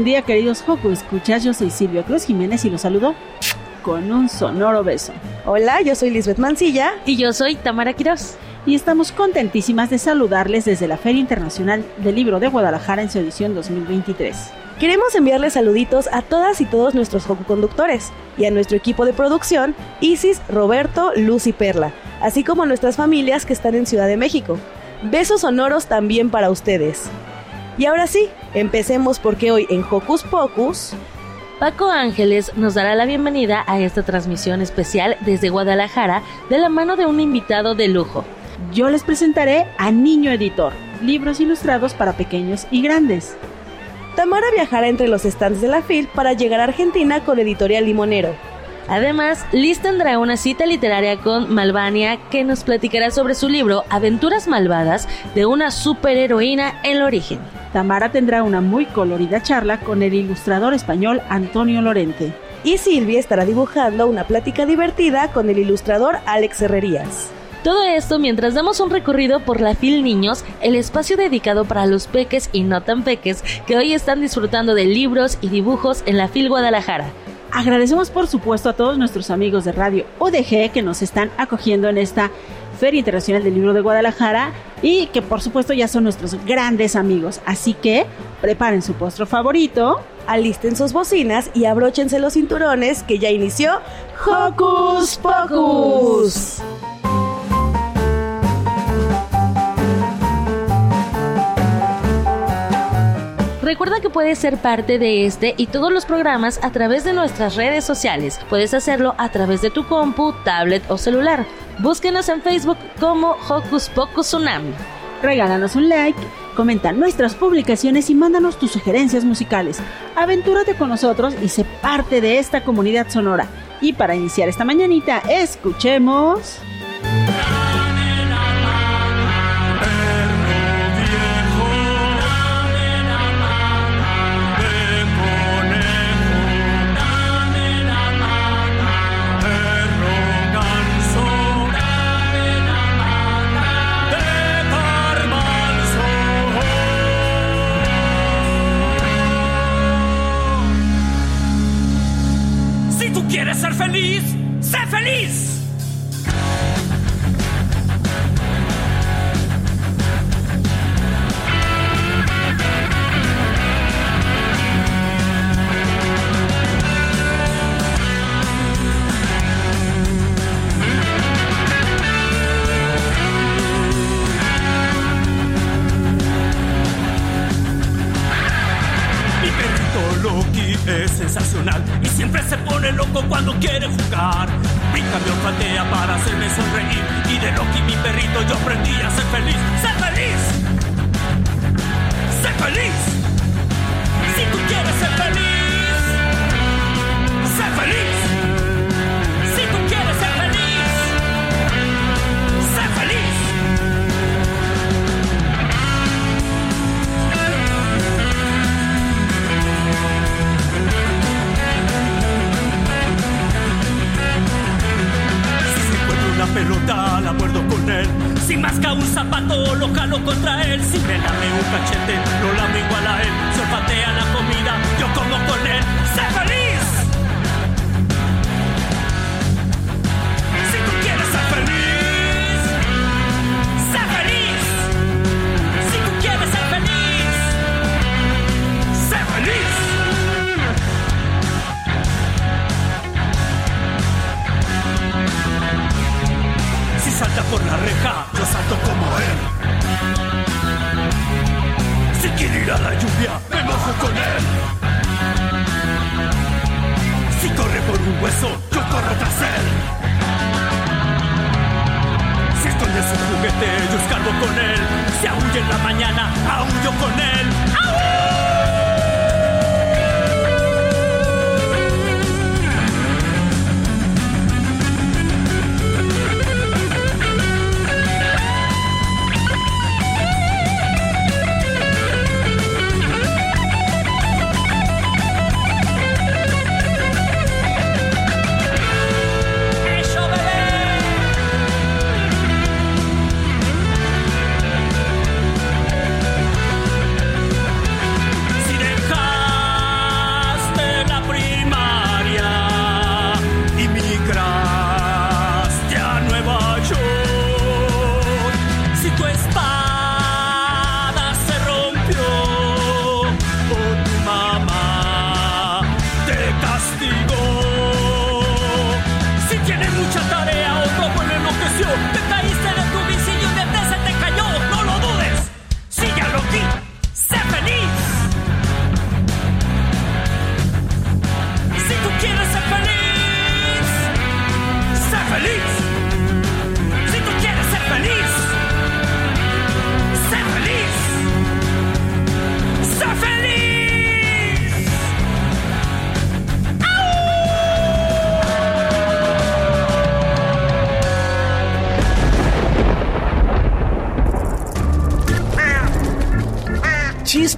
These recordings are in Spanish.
buen día, queridos Joco Escuchas. Yo soy Silvia Cruz Jiménez y los saludo con un sonoro beso. Hola, yo soy Lisbeth Mancilla. Y yo soy Tamara Quiroz. Y estamos contentísimas de saludarles desde la Feria Internacional del Libro de Guadalajara en su edición 2023. Queremos enviarles saluditos a todas y todos nuestros Joco conductores y a nuestro equipo de producción, Isis, Roberto, Luz y Perla, así como a nuestras familias que están en Ciudad de México. Besos sonoros también para ustedes. Y ahora sí, empecemos porque hoy en Hocus Pocus Paco Ángeles nos dará la bienvenida a esta transmisión especial desde Guadalajara de la mano de un invitado de lujo. Yo les presentaré a Niño Editor, libros ilustrados para pequeños y grandes. Tamara viajará entre los stands de la FIL para llegar a Argentina con Editorial Limonero. Además, Liz tendrá una cita literaria con Malvania que nos platicará sobre su libro Aventuras Malvadas de una superheroína en el origen. Tamara tendrá una muy colorida charla con el ilustrador español Antonio Lorente. Y Silvia estará dibujando una plática divertida con el ilustrador Alex Herrerías. Todo esto mientras damos un recorrido por la FIL Niños, el espacio dedicado para los peques y no tan peques que hoy están disfrutando de libros y dibujos en la FIL Guadalajara. Agradecemos por supuesto a todos nuestros amigos de Radio ODG que nos están acogiendo en esta Feria Internacional del Libro de Guadalajara y que por supuesto ya son nuestros grandes amigos. Así que preparen su postre favorito, alisten sus bocinas y abróchense los cinturones que ya inició Hocus Pocus. Recuerda que puedes ser parte de este y todos los programas a través de nuestras redes sociales. Puedes hacerlo a través de tu compu, tablet o celular. Búsquenos en Facebook como Hocus Pocus Unam. Regálanos un like, comenta nuestras publicaciones y mándanos tus sugerencias musicales. Aventúrate con nosotros y sé parte de esta comunidad sonora. Y para iniciar esta mañanita, escuchemos...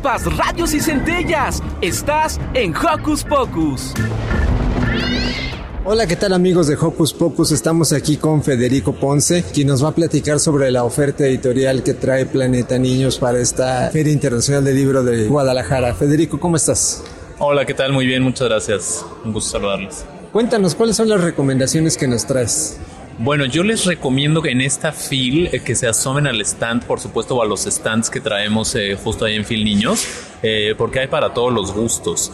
Chispas, radios y centellas. Estás en Hocus Pocus. Hola, ¿qué tal amigos de Hocus Pocus? Estamos aquí con Federico Ponce, quien nos va a platicar sobre la oferta editorial que trae Planeta Niños para esta Feria Internacional del Libro de Guadalajara. Federico, ¿cómo estás? Hola, ¿qué tal? Muy bien, muchas gracias. Un gusto saludarles. Cuéntanos, ¿cuáles son las recomendaciones que nos traes? Bueno, yo les recomiendo que en esta FIL eh, que se asomen al stand, por supuesto, o a los stands que traemos eh, justo ahí en FIL Niños, eh, porque hay para todos los gustos.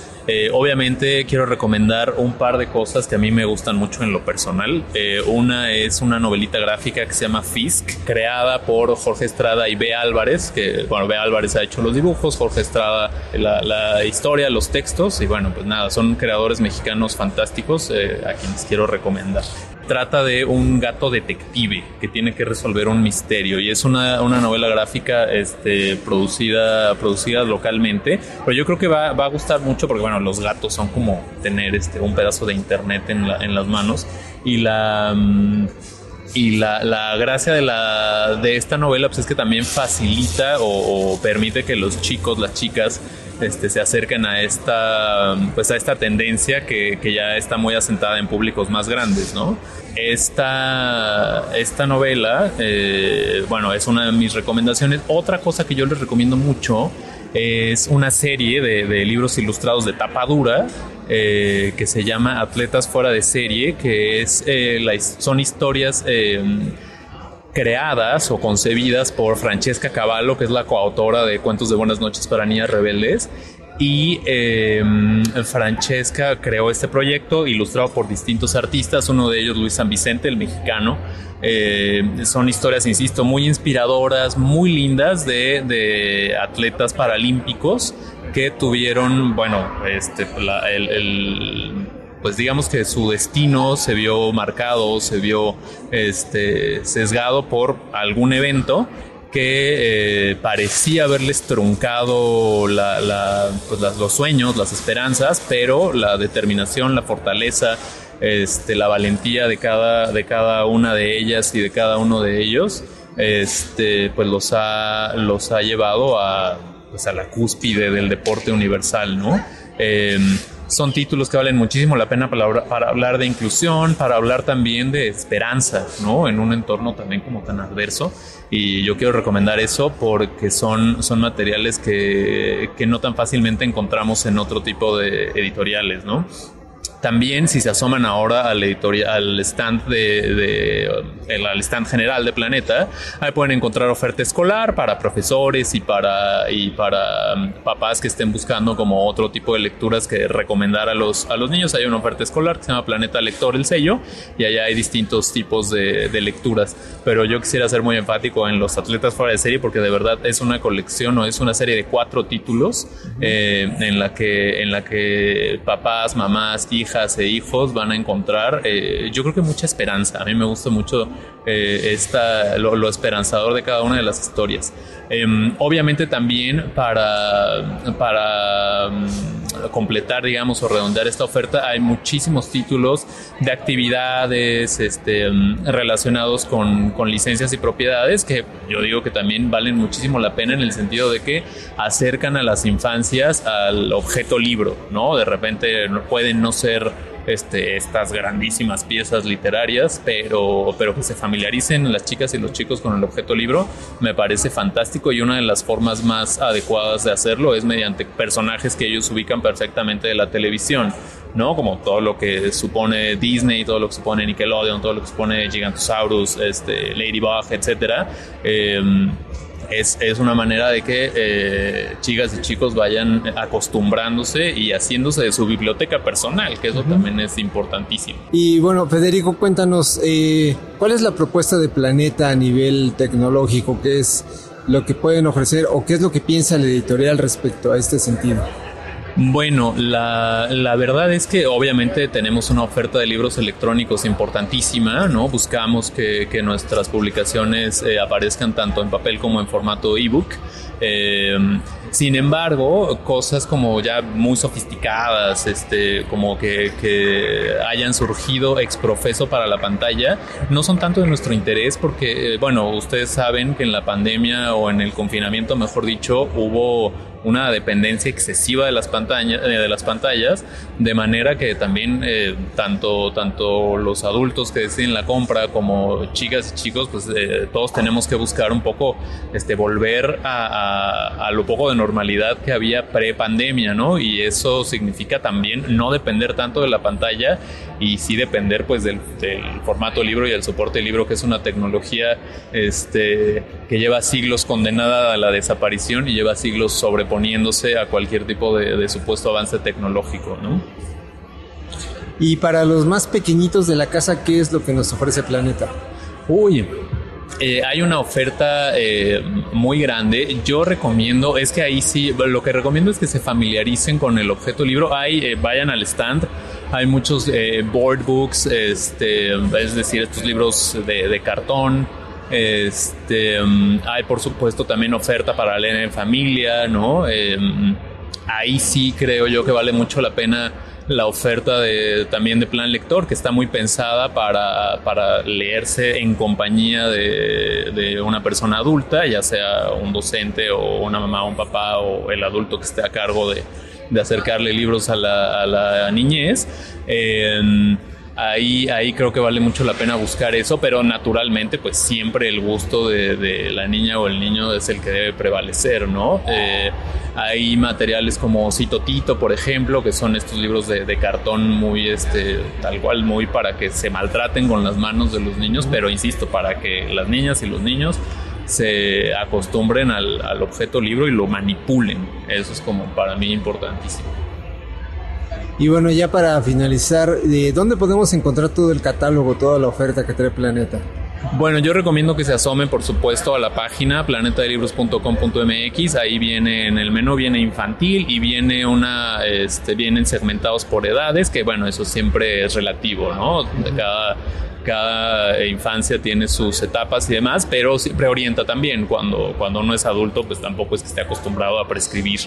Obviamente quiero recomendar un par de cosas que a mí me gustan mucho en lo personal. Una es una novelita gráfica que se llama Fisk, creada por Jorge Estrada y B. Álvarez, que, bueno, B. Álvarez ha hecho los dibujos, Jorge Estrada la, la historia, los textos, y bueno, pues nada, son creadores mexicanos fantásticos a quienes quiero recomendar trata de un gato detective que tiene que resolver un misterio y es una, una novela gráfica este, producida, producida localmente, pero yo creo que va, va, a gustar mucho porque bueno, los gatos son como tener este, un pedazo de internet en, la, en las manos y la... Y la, la, gracia de, la, de esta novela pues es que también facilita o, permite que los chicos, las chicas, este, se acerquen a esta, pues a esta tendencia que, que, ya está muy asentada en públicos más grandes, ¿no? Esta, esta novela, eh, bueno, es una de mis recomendaciones. Otra cosa que yo les recomiendo mucho es una serie de libros ilustrados de tapa dura eh, que se llama Atletas fuera de serie, que es, eh, la, son historias creadas o concebidas por Francesca Cavallo, que es la coautora de Cuentos de Buenas noches para Niñas Rebeldes. Y eh, Francesca creó este proyecto ilustrado por distintos artistas, uno de ellos Luis San Vicente, el mexicano. Eh, son historias, insisto, muy inspiradoras, muy lindas de atletas paralímpicos que tuvieron, bueno, este, el, pues digamos que su destino se vio marcado, se vio este, sesgado por algún evento que eh, parecía haberles truncado la, pues las, los sueños, las esperanzas, pero la determinación, la fortaleza, este, la valentía de cada, de cada una de ellas y de cada uno de ellos, este, pues los ha, los ha llevado a, pues a la cúspide del deporte universal, ¿no? Eh, son títulos que valen muchísimo la pena para, para, hablar de inclusión, para hablar también de esperanza, ¿no? En un entorno también como tan adverso. Y yo quiero recomendar eso porque son, son materiales que, que no tan fácilmente encontramos en otro tipo de editoriales, ¿no? También si se asoman ahora al, editorial, al stand de, de el, al stand general de Planeta, ahí pueden encontrar oferta escolar para profesores y para y para um, papás que estén buscando como otro tipo de lecturas que recomendar a los a los niños. Hay una oferta escolar que se llama Planeta Lector el sello y allá hay distintos tipos de, de lecturas. Pero yo quisiera ser muy enfático en los atletas fuera de serie porque de verdad es una colección o es una serie de cuatro títulos eh, en la que en la que papás, mamás, hijas hijas e hijos van a encontrar, eh, yo creo que mucha esperanza. A mí me gusta mucho eh, esta, lo, esperanzador de cada una de las historias. Em, obviamente también para, para mm, completar, digamos, o redondear esta oferta, hay muchísimos títulos de actividades este, mm, relacionados con, con licencias y propiedades que yo digo que también valen muchísimo la pena en el sentido de que acercan a las infancias al objeto libro, ¿no? De repente pueden no ser este, estas grandísimas piezas literarias, pero, pero que se familiaricen las chicas y los chicos con el objeto libro, me parece fantástico y una de las formas más adecuadas de hacerlo es mediante personajes que ellos ubican perfectamente de la televisión. ¿no? Como todo lo que supone Disney, todo lo que supone Nickelodeon, todo lo que supone Gigantosaurus, este, Ladybug, etcétera. Eh, es, es una manera de que eh, chicas y chicos vayan acostumbrándose y haciéndose de su biblioteca personal, que eso también es importantísimo. Y bueno, Federico, cuéntanos, eh, ¿cuál es la propuesta de Planeta a nivel tecnológico? ¿Qué es lo que pueden ofrecer o qué es lo que piensa la editorial respecto a este sentido? Bueno, la, la, verdad es que obviamente tenemos una oferta de libros electrónicos importantísima, ¿no? Buscamos que, que nuestras publicaciones eh, aparezcan tanto en papel como en formato ebook. Eh, sin embargo, cosas como ya muy sofisticadas, este, como que, que hayan surgido exprofeso para la pantalla, no son tanto de nuestro interés porque, eh, bueno, ustedes saben que en la pandemia o en el confinamiento, mejor dicho, hubo una dependencia excesiva de las pantallas, eh, de las pantallas de manera que también eh, tanto, tanto los adultos que deciden la compra como chicas y chicos, pues todos tenemos que buscar un poco este, volver a, a lo poco de normalidad que había pre-pandemia, ¿no? Y eso significa también no depender tanto de la pantalla y sí depender pues del, formato libro y el soporte libro, que es una tecnología este, que lleva siglos condenada a la desaparición y lleva siglos sobreponiéndose a cualquier tipo de, de supuesto avance tecnológico, ¿no? Y para los más pequeñitos de la casa, ¿qué es lo que nos ofrece Planeta? Uy, eh, hay una oferta eh, muy grande. Yo recomiendo, es que ahí sí, lo que recomiendo es que se familiaricen con el objeto libro. Hay, eh, vayan al stand. Hay muchos board books, este, es decir, estos libros de, cartón. Este, mm, hay por supuesto también oferta para leer en familia, ¿no? ahí sí creo yo que vale mucho la pena la oferta de, también de plan lector, que está muy pensada para, para leerse en compañía de, de, una persona adulta, ya sea un docente o una mamá o un papá o el adulto que esté a cargo de, de acercarle libros a la, a la niñez. Ahí, ahí creo que vale mucho la pena buscar eso, pero naturalmente pues siempre el gusto de, la niña o el niño es el que debe prevalecer, ¿no? Eh, hay materiales como Citotito, por ejemplo, que son estos libros de, cartón muy, este, tal cual, muy para que se maltraten con las manos de los niños, pero insisto, para que las niñas y los niños se acostumbren al, al objeto libro y lo manipulen. Eso es como para mí importantísimo. Y bueno, ya para finalizar, ¿de ¿dónde podemos encontrar todo el catálogo, toda la oferta que trae Planeta? Bueno, yo recomiendo que se asomen, por supuesto, a la página planetadelibros.com.mx. Ahí viene en el menú viene infantil y viene una, este, vienen segmentados por edades, que bueno, eso siempre es relativo, ¿no? Cada cada infancia tiene sus etapas y demás, pero siempre orienta también. Cuando, cuando uno es adulto, pues tampoco es que esté acostumbrado a prescribir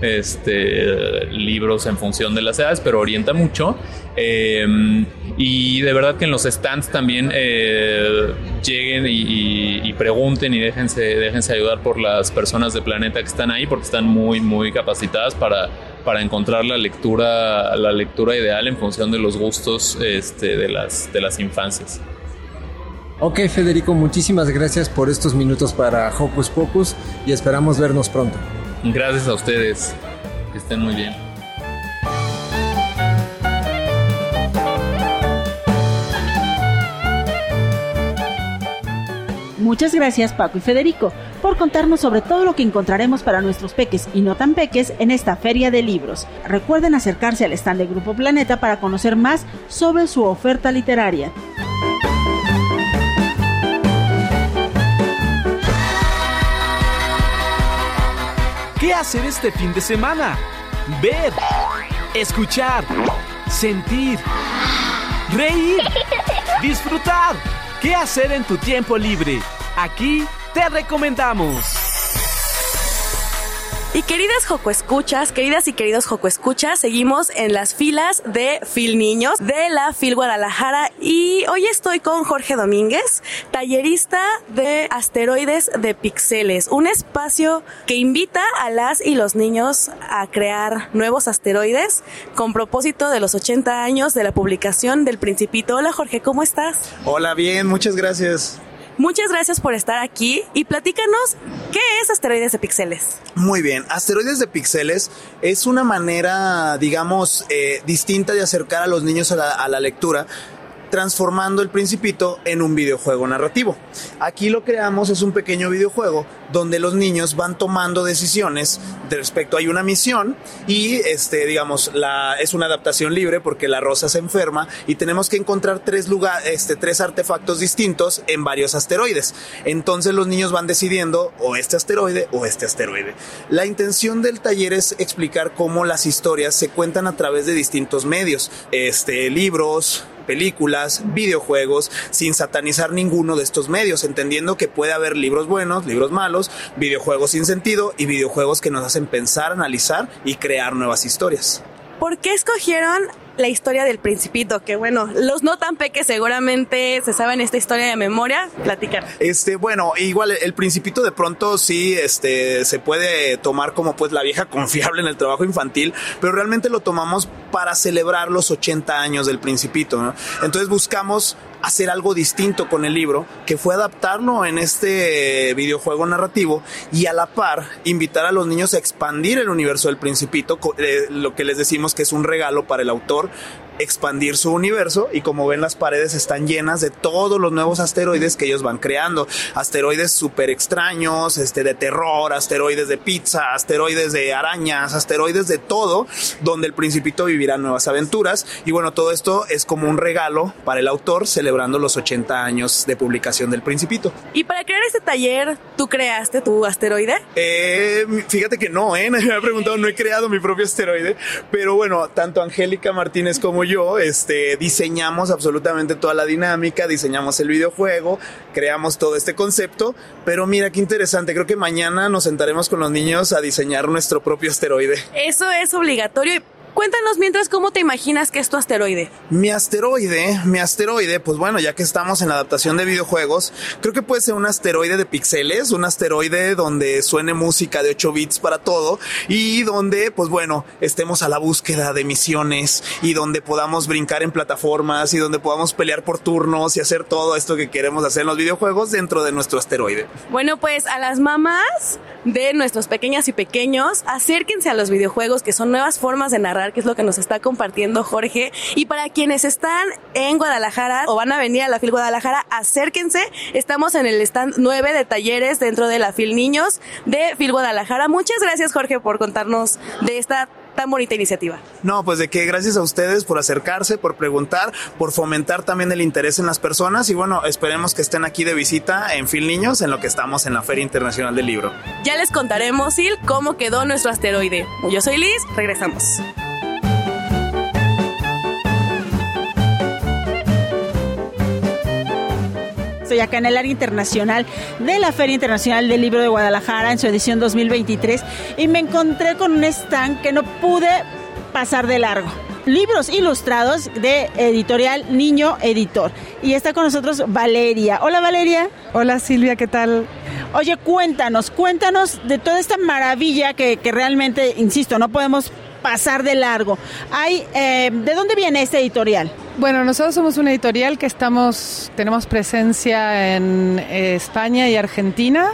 este, libros en función de las edades, pero orienta mucho. Em, y de verdad que en los stands también eh, lleguen y, pregunten y déjense, déjense ayudar por las personas de Planeta que están ahí, porque están muy, muy capacitadas para para encontrar la lectura, la lectura ideal en función de los gustos este, de, las, de las infancias. Ok, Federico, muchísimas gracias por estos minutos para Hocus Pocus y esperamos vernos pronto. Gracias a ustedes. Que estén muy bien. Muchas gracias Paco y Federico por contarnos sobre todo lo que encontraremos para nuestros peques y no tan peques en esta feria de libros. Recuerden acercarse al stand de Grupo Planeta para conocer más sobre su oferta literaria. ¿Qué hacer este fin de semana? Ver, escuchar sentir, reír, disfrutar. ¿Qué hacer en tu tiempo libre? Aquí te recomendamos. Y queridas Joco Escuchas, queridas y queridos Joco Escuchas, seguimos en las filas de Fil Niños de la Fil Guadalajara y hoy estoy con Jorge Domínguez, tallerista de asteroides de pixeles, un espacio que invita a las y los niños a crear nuevos asteroides con propósito de los 80 años de la publicación del Principito. Hola Jorge, ¿cómo estás? Hola, bien, muchas gracias. Muchas gracias por estar aquí y platícanos qué es Asteroides de Pixeles. Muy bien, Asteroides de Pixeles es una manera, digamos, eh, distinta de acercar a los niños a la, a la lectura transformando el principito en un videojuego narrativo. Aquí lo creamos es un pequeño videojuego donde los niños van tomando decisiones de respecto hay una misión y este digamos la es una adaptación libre porque la rosa se enferma y tenemos que encontrar tres lugares este tres artefactos distintos en varios asteroides. Entonces los niños van decidiendo o este asteroide o este asteroide. La intención del taller es explicar cómo las historias se cuentan a través de distintos medios, este libros, películas, videojuegos, sin satanizar ninguno de estos medios, entendiendo que puede haber libros buenos, libros malos, videojuegos sin sentido y videojuegos que nos hacen pensar, analizar y crear nuevas historias. ¿Por qué escogieron la historia del principito? Que bueno, los no tan peques seguramente se saben esta historia de memoria. Platicar. Este, bueno, igual el principito de pronto sí, este, se puede tomar como pues la vieja confiable en el trabajo infantil, pero realmente lo tomamos para celebrar los 80 años del principito, ¿no? Entonces buscamos hacer algo distinto con el libro, que fue adaptarlo en este videojuego narrativo y a la par invitar a los niños a expandir el universo del principito, eh, lo que les decimos que es un regalo para el autor, expandir su universo y como ven las paredes están llenas de todos los nuevos asteroides que ellos van creando, asteroides súper extraños, este de terror, asteroides de pizza, asteroides de arañas, asteroides de todo, donde el principito vivirá nuevas aventuras y bueno, todo esto es como un regalo para el autor celebrando los 80 años de publicación del principito. Y para crear este taller, ¿tú creaste tu asteroide? Eh, fíjate que no, ¿eh? Me ha preguntado, no he creado mi propio asteroide, pero bueno, tanto Angélica Martínez como yo, este, diseñamos absolutamente toda la dinámica, diseñamos el videojuego, creamos todo este concepto, pero mira qué interesante, creo que mañana nos sentaremos con los niños a diseñar nuestro propio asteroide. Eso es obligatorio. Cuéntanos mientras cómo te imaginas que es tu asteroide. Mi asteroide, mi asteroide, pues bueno, ya que estamos en la adaptación de videojuegos, creo que puede ser un asteroide de pixeles, un asteroide donde suene música de 8 bits para todo y donde, pues bueno, estemos a la búsqueda de misiones y donde podamos brincar en plataformas y donde podamos pelear por turnos y hacer todo esto que queremos hacer en los videojuegos dentro de nuestro asteroide. Bueno, pues a las mamás de nuestros pequeñas y pequeños, acérquense a los videojuegos que son nuevas formas de narrar que es lo que nos está compartiendo Jorge. Y para quienes están en Guadalajara o van a venir a la FIL Guadalajara, acérquense. Estamos en el stand 9 de talleres dentro de la FIL Niños de FIL Guadalajara. Muchas gracias Jorge por contarnos de esta tan bonita iniciativa. No, pues de que gracias a ustedes por acercarse, por preguntar, por fomentar también el interés en las personas y bueno, esperemos que estén aquí de visita en Fil Niños en lo que estamos en la Feria Internacional del Libro. Ya les contaremos, Sil, cómo quedó nuestro asteroide. Yo soy Liz, regresamos. Estoy acá en el área internacional de la Feria Internacional del Libro de Guadalajara en su edición 2023 y me encontré con un stand que no pude pasar de largo. Libros ilustrados de editorial Niño Editor. Y está con nosotros Valeria. Hola Valeria. Hola Silvia, ¿qué tal? Oye, cuéntanos, cuéntanos de toda esta maravilla que, que realmente, insisto, no podemos pasar de largo. Hay, eh, ¿De dónde viene este editorial? Bueno, nosotros somos una editorial que estamos, tenemos presencia en eh, España y Argentina.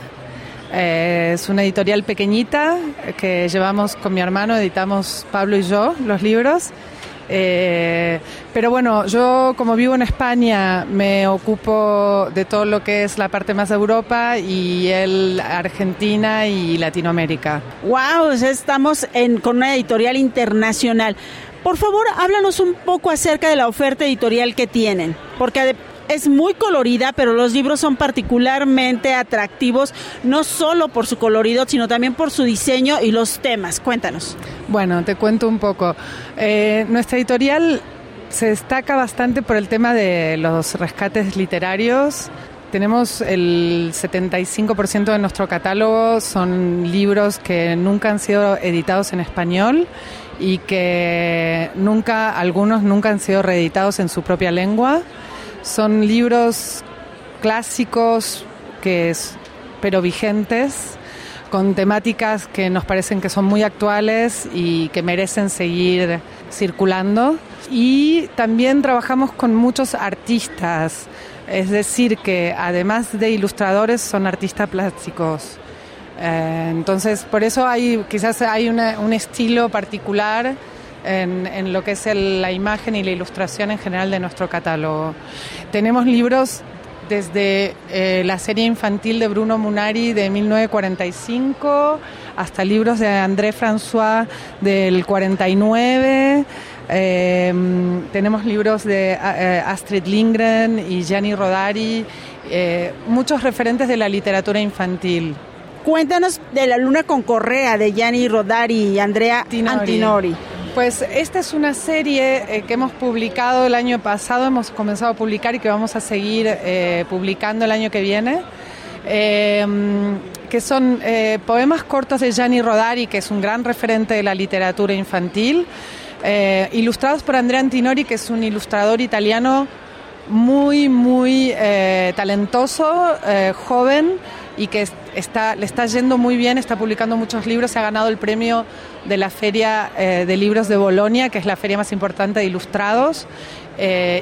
Eh, es una editorial pequeñita que llevamos con mi hermano, editamos Pablo y yo los libros. Eh, pero bueno, yo como vivo en España me ocupo de todo lo que es la parte más de Europa y él Argentina y Latinoamérica. Wow, estamos en, con una editorial internacional. Por favor, háblanos un poco acerca de la oferta editorial que tienen, porque es muy colorida, pero los libros son particularmente atractivos, no solo por su colorido, sino también por su diseño y los temas. Cuéntanos. Bueno, te cuento un poco. Eh, nuestra editorial se destaca bastante por el tema de los rescates literarios. Tenemos el 75% de nuestro catálogo son libros que nunca han sido editados en español y que nunca, algunos nunca han sido reeditados en su propia lengua. Son libros clásicos que es, pero vigentes con temáticas que nos parecen que son muy actuales y que merecen seguir circulando. Y también trabajamos con muchos artistas, es decir, que además de ilustradores son artistas plásticos. Eh, entonces, por eso hay quizás hay un estilo particular en, lo que es la imagen y la ilustración en general de nuestro catálogo. Tenemos libros desde eh, la serie infantil de Bruno Munari de 1945 hasta libros de André François del 49. Em, tenemos libros de eh, Astrid Lindgren y Gianni Rodari, eh, muchos referentes de la literatura infantil. Cuéntanos de La Luna con Correa de Gianni Rodari y Andrea Antinori. Pues esta es una serie eh, que hemos publicado el año pasado, hemos comenzado a publicar y que vamos a seguir publicando el año que viene. Em, que son poemas cortos de Gianni Rodari, que es un gran referente de la literatura infantil. Eh, ilustrados por Andrea Antinori, que es un ilustrador italiano muy, muy eh, talentoso, eh, joven y que está, le está yendo muy bien, está publicando muchos libros, se ha ganado el premio de la Feria de Libros de Bolonia, que es la feria más importante de ilustrados,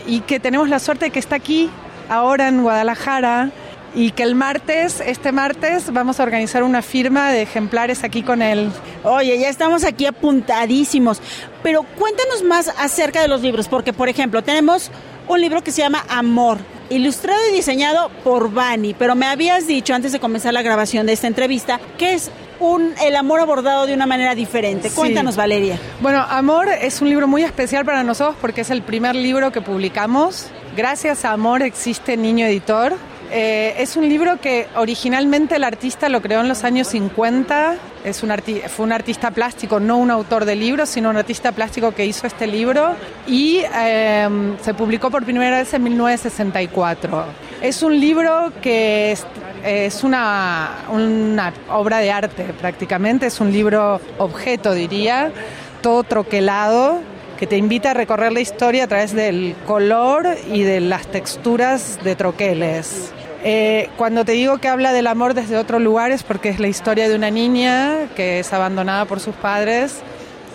y que tenemos la suerte de que está aquí ahora en Guadalajara y que el martes, este martes, vamos a organizar una firma de ejemplares aquí con él. Oye, ya estamos aquí apuntadísimos, pero cuéntanos más acerca de los libros, porque por ejemplo tenemos un libro que se llama Amor, ilustrado y diseñado por Bani, pero me habías dicho antes de comenzar la grabación de esta entrevista que es un, el amor abordado de una manera diferente. Cuéntanos, Valeria. Bueno, Amor es un libro muy especial para nosotros porque es el primer libro que publicamos. Gracias a Amor existe Niño Editor eh, es un libro que originalmente el artista lo creó en los años 50. Es un fue un artista plástico, no un autor de libros, sino un artista plástico que hizo este libro y em, se publicó por primera vez en 1964. Es un libro que es, una, una obra de arte prácticamente, es un libro objeto diría, todo troquelado que te invita a recorrer la historia a través del color y de las texturas de troqueles. Eh, cuando te digo que habla del amor desde otro lugar es porque es la historia de una niña que es abandonada por sus padres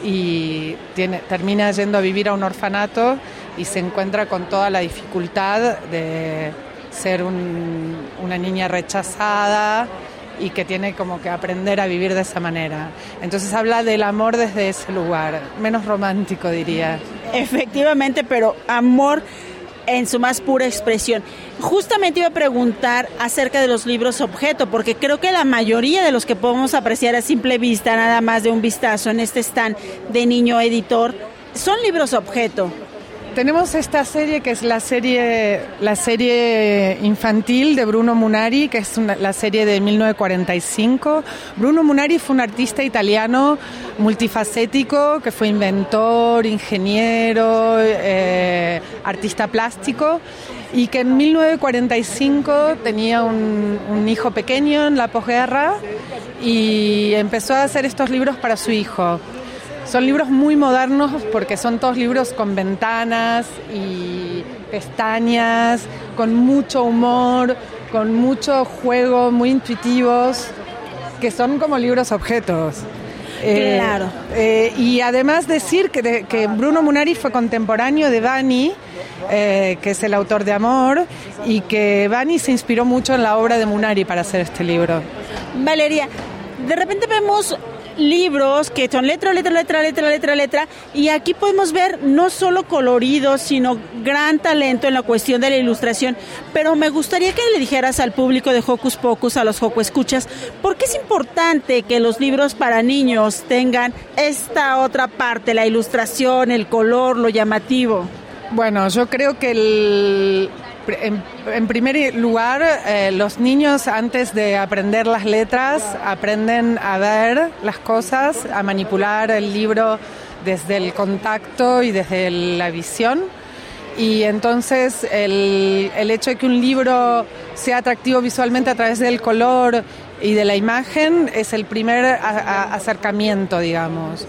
y tiene, termina yendo a vivir a un orfanato y se encuentra con toda la dificultad de ser una niña rechazada y que tiene como que aprender a vivir de esa manera. Entonces habla del amor desde ese lugar, menos romántico diría. Efectivamente, pero amor en su más pura expresión. Justamente iba a preguntar acerca de los libros objeto, porque creo que la mayoría de los que podemos apreciar a simple vista, nada más de un vistazo en este stand de niño editor, son libros objeto. Tenemos esta serie que es la serie, la serie infantil de Bruno Munari, que es la serie de 1945. Bruno Munari fue un artista italiano multifacético que fue inventor, ingeniero, eh, artista plástico y que en 1945 tenía un, un hijo pequeño en la posguerra y empezó a hacer estos libros para su hijo. Son libros muy modernos porque son todos libros con ventanas y pestañas, con mucho humor, con mucho juego, muy intuitivos, que son como libros objetos. Eh, claro. Eh, y además decir que, que, Bruno Munari fue contemporáneo de Bani, eh, que es el autor de Amor, y que Bani se inspiró mucho en la obra de Munari para hacer este libro. Valeria, de repente vemos libros que son letra, letra, letra, letra, letra, letra, y aquí podemos ver no solo coloridos, sino gran talento en la cuestión de la ilustración, pero me gustaría que le dijeras al público de Hocus Pocus, a los Joco Escuchas, ¿por qué es importante que los libros para niños tengan esta otra parte, la ilustración, el color, lo llamativo? Bueno, yo creo que el, en, primer lugar, eh, los niños antes de aprender las letras aprenden a ver las cosas, a manipular el libro desde el contacto y desde la visión. Y entonces el, el hecho de que un libro sea atractivo visualmente a través del color y de la imagen es el primer acercamiento, digamos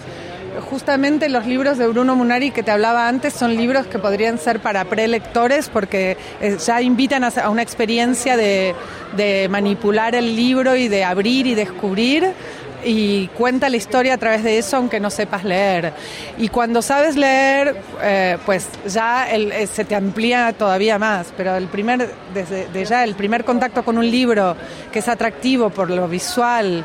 justamente los libros de Bruno Munari que te hablaba antes son libros que podrían ser para prelectores porque eh, ya invitan a una experiencia de, manipular el libro y de abrir y descubrir y cuenta la historia a través de eso aunque no sepas leer. Y cuando sabes leer, eh, pues ya eh, se te amplía todavía más, pero el primer, desde ya el primer contacto con un libro que es atractivo por lo visual,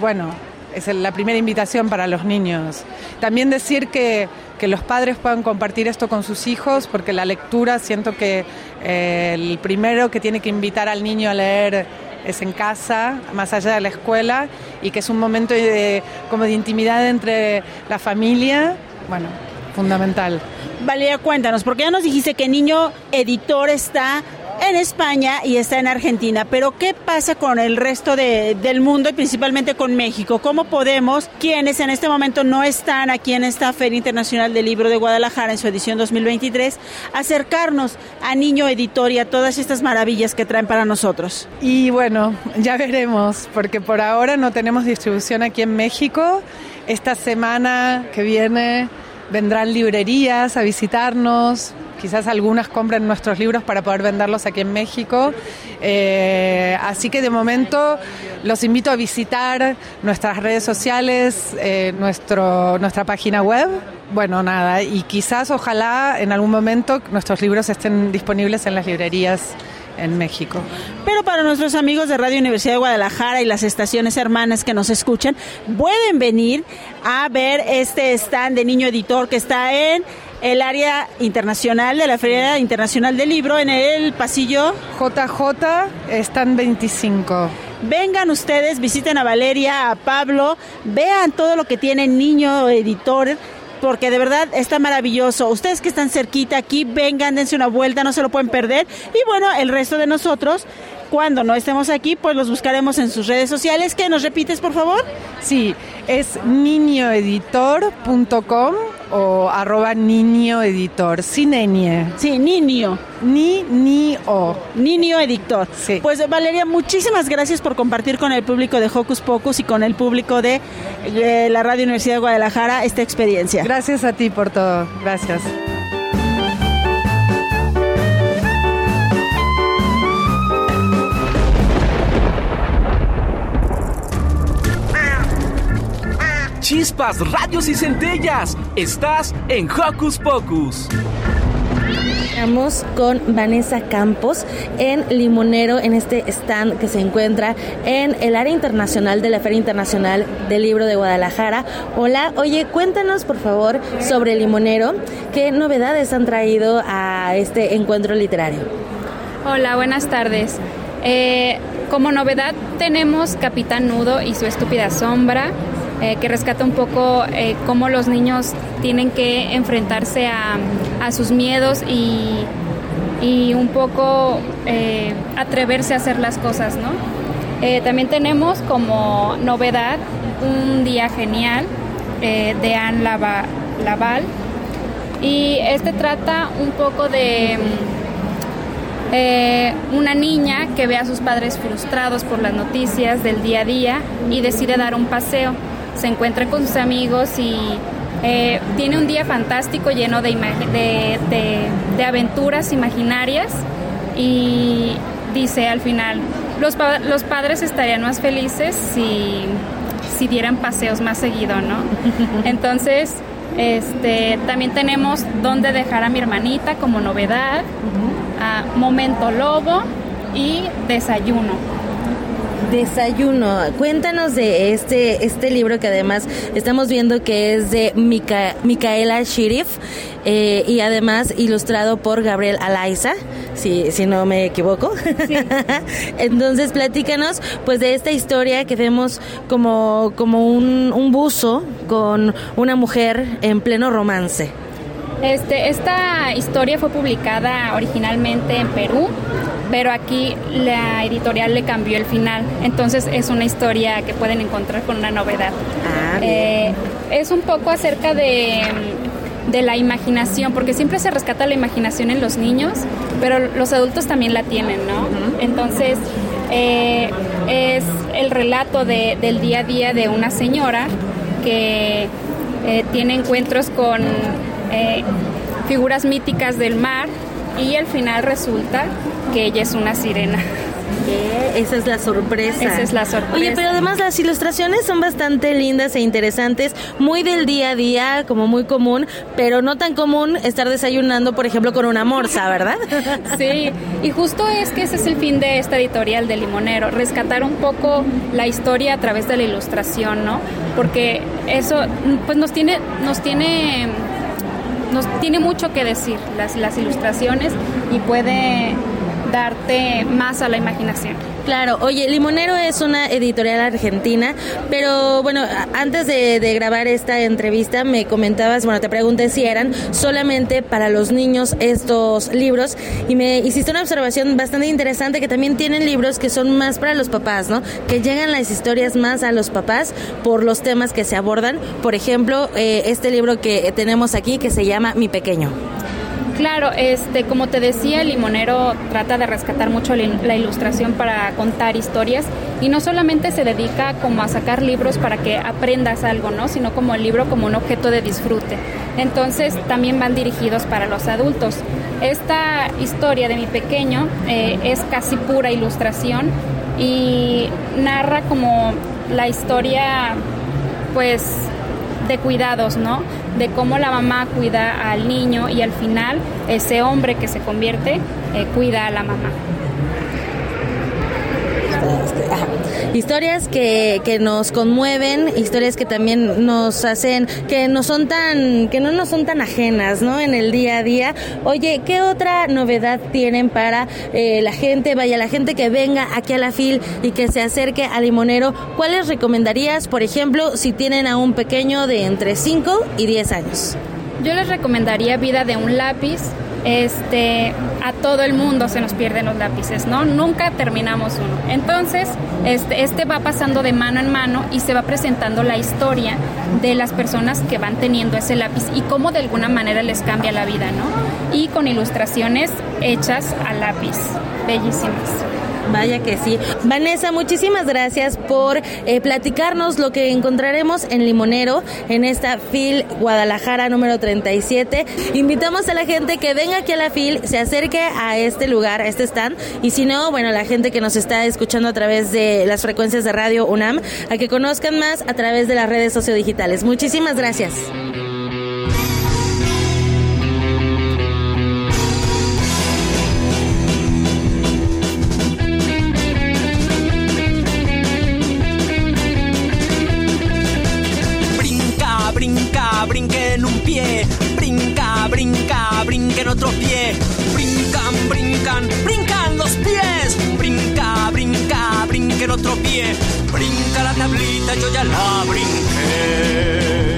bueno, es la primera invitación para los niños. También decir que, los padres puedan compartir esto con sus hijos, porque la lectura siento que eh, el primero que tiene que invitar al niño a leer es en casa, más allá de la escuela, y que es un momento de, como de intimidad entre la familia, bueno, fundamental. Valeria, cuéntanos, porque ya nos dijiste que Niño Editor está en España y está en Argentina. Pero ¿qué pasa con el resto del mundo y principalmente con México? ¿Cómo podemos, quienes en este momento no están aquí en esta Feria Internacional del Libro de Guadalajara en su edición 2023, acercarnos a Niño Editor y a todas estas maravillas que traen para nosotros? Y bueno, ya veremos, porque por ahora no tenemos distribución aquí en México. Esta semana que viene vendrán librerías a visitarnos, quizás algunas compren nuestros libros para poder venderlos aquí en México. Eh, así que de momento los invito a visitar nuestras redes sociales, eh, nuestro, nuestra página web. Bueno, nada, y quizás ojalá en algún momento nuestros libros estén disponibles en las librerías en México. Pero para nuestros amigos de Radio Universidad de Guadalajara y las estaciones hermanas que nos escuchan, pueden venir a ver este stand de Niño Editor que está en el área internacional de la Feria Internacional del Libro en el pasillo JJ están 25. Vengan ustedes, visiten a Valeria, a Pablo, vean todo lo que tiene Niño Editor porque de verdad está maravilloso. Ustedes que están cerquita aquí, vengan, dense una vuelta, no se lo pueden perder. Y bueno, el resto de nosotros, cuando no estemos aquí, pues los buscaremos en sus redes sociales. ¿Qué nos repites, por favor? Sí, es niñoeditor.com o arroba niñoeditor, sin ñ. Sí, niño. Ni, ni, o. Niño Editor. Sí. Pues Valeria, muchísimas gracias por compartir con el público de Hocus Pocus y con el público de, de la Radio Universidad de Guadalajara esta experiencia. Gracias a ti por todo. Gracias. Chispas, radios y centellas. Estás en Hocus Pocus. Estamos con Vanessa Campos en Limonero, en este stand que se encuentra en el área internacional de la Feria Internacional del Libro de Guadalajara. Hola, oye, cuéntanos por favor sobre Limonero, qué novedades han traído a este encuentro literario. Hola, buenas tardes. Eh, como novedad tenemos Capitán Nudo y su estúpida sombra, eh, que rescata un poco eh, cómo los niños tienen que enfrentarse a, sus miedos y, un poco eh, atreverse a hacer las cosas, ¿no? también tenemos como novedad un día genial de Anne Laval y este trata un poco de una niña que ve a sus padres frustrados por las noticias del día a día y decide dar un paseo se encuentra con sus amigos y eh, tiene un día fantástico lleno de, de, aventuras imaginarias y dice al final, los, los padres estarían más felices si, si dieran paseos más seguido, ¿no? Entonces, este, también tenemos dónde dejar a mi hermanita como novedad, Momento Lobo y Desayuno. Desayuno. Cuéntanos de este, este libro que además estamos viendo que es de Micaela Shirif eh, y además ilustrado por Gabriel Alaiza, si, si no me equivoco. Entonces platícanos pues de esta historia que vemos como, como un, un buzo con una mujer en pleno romance. Este, esta historia fue publicada originalmente en Perú, pero aquí la editorial le cambió el final. Entonces es una historia que pueden encontrar con una novedad. Ah, Eh, es un poco acerca de, de la imaginación, porque siempre se rescata la imaginación en los niños, pero los adultos también la tienen, ¿no? Entonces eh, es el relato de- del día a día de una señora que eh, tiene encuentros con eh, figuras míticas del mar y al final resulta que ella es una sirena. Esa es la sorpresa. Esa es la sorpresa. Oye, pero además las ilustraciones son bastante lindas e interesantes, muy del día a día, como muy común, pero no tan común estar desayunando, por ejemplo, con una morsa, ¿verdad? Sí, y justo es que ese es el fin de esta editorial de Limonero, rescatar un poco la historia a través de la ilustración, ¿no? Porque eso pues nos tiene nos tiene nos tiene mucho que decir las las ilustraciones y puede darte más a la imaginación. Claro, oye, Limonero es una editorial argentina, pero bueno, antes de, de grabar esta entrevista me comentabas, bueno, te pregunté si eran solamente para los niños estos libros y me hiciste una observación bastante interesante que también tienen libros que son más para los papás, ¿no? Que llegan las historias más a los papás por los temas que se abordan. Por ejemplo, eh, este libro que tenemos aquí que se llama Mi Pequeño. Claro, este, como te decía, el limonero trata de rescatar mucho la il- la ilustración para contar historias y no solamente se dedica como a sacar libros para que aprendas algo, ¿no? Sino como el libro como un objeto de disfrute. Entonces también van dirigidos para los adultos. Esta historia de mi pequeño eh, es casi pura ilustración y narra como la historia, pues de cuidados, ¿no? De cómo la mamá cuida al niño y al final ese hombre que se convierte eh, cuida a la mamá. Historias que, que nos conmueven, historias que también nos hacen, que no son tan, que no nos son tan ajenas, ¿no? En el día a día. Oye, ¿qué otra novedad tienen para eh, la gente, vaya, la gente que venga aquí a la FIL y que se acerque a Limonero? ¿Cuáles recomendarías, por ejemplo, si tienen a un pequeño de entre 5 y 10 años? Yo les recomendaría Vida de un lápiz. Este, a todo el mundo se nos pierden los lápices, ¿no? Nunca terminamos uno. Entonces, este, este va pasando de mano en mano y se va presentando la historia de las personas que van teniendo ese lápiz y cómo de alguna manera les cambia la vida, ¿no? Y con ilustraciones hechas a lápiz, bellísimas. Vaya que sí. Vanessa, muchísimas gracias por eh, platicarnos lo que encontraremos en Limonero, en esta FIL Guadalajara número 37. Invitamos a la gente que venga aquí a la FIL, se acerque a este lugar, a este stand, y si no, bueno, la gente que nos está escuchando a través de las frecuencias de Radio UNAM, a que conozcan más a través de las redes sociodigitales. Muchísimas gracias. La brinqué.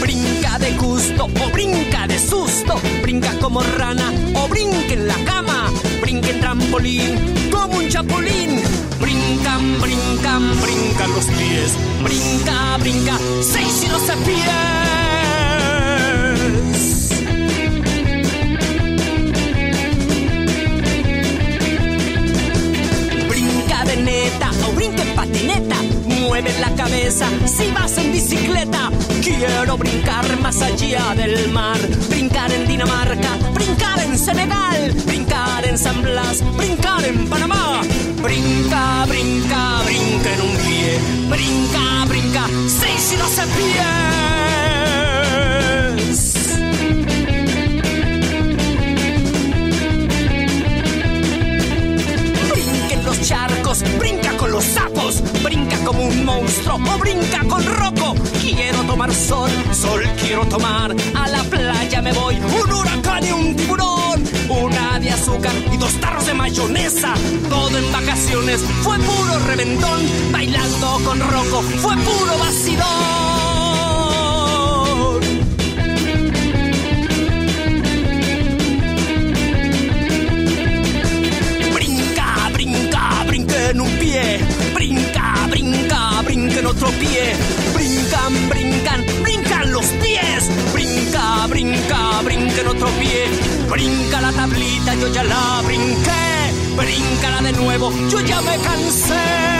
Brinca de gusto o brinca de susto. Brinca como rana o brinca en la cama. Brinca en trampolín como un chapulín. Brincan, brincan, brincan los pies. Brinca, brinca, seis y doce pies. Mueve la cabeza si vas en bicicleta. Quiero brincar más allá del mar. Brincar en Dinamarca, brincar en Senegal, brincar en San Blas, brincar en Panamá. Brinca, brinca, brinca en un pie. Brinca, brinca, seis y doce pies. Todo en vacaciones fue puro reventón. Bailando con Rocco fue puro vacilón. Brinca, brinca, brinca un pie. Brinca, brinca, brinca otro pie. Brincan, brincan, brincan los pies. Brinca, brinca, brinca en otro pie. Brinca la tablita, yo ya la brinqué. Bríncala de nuevo, yo ya me cansé.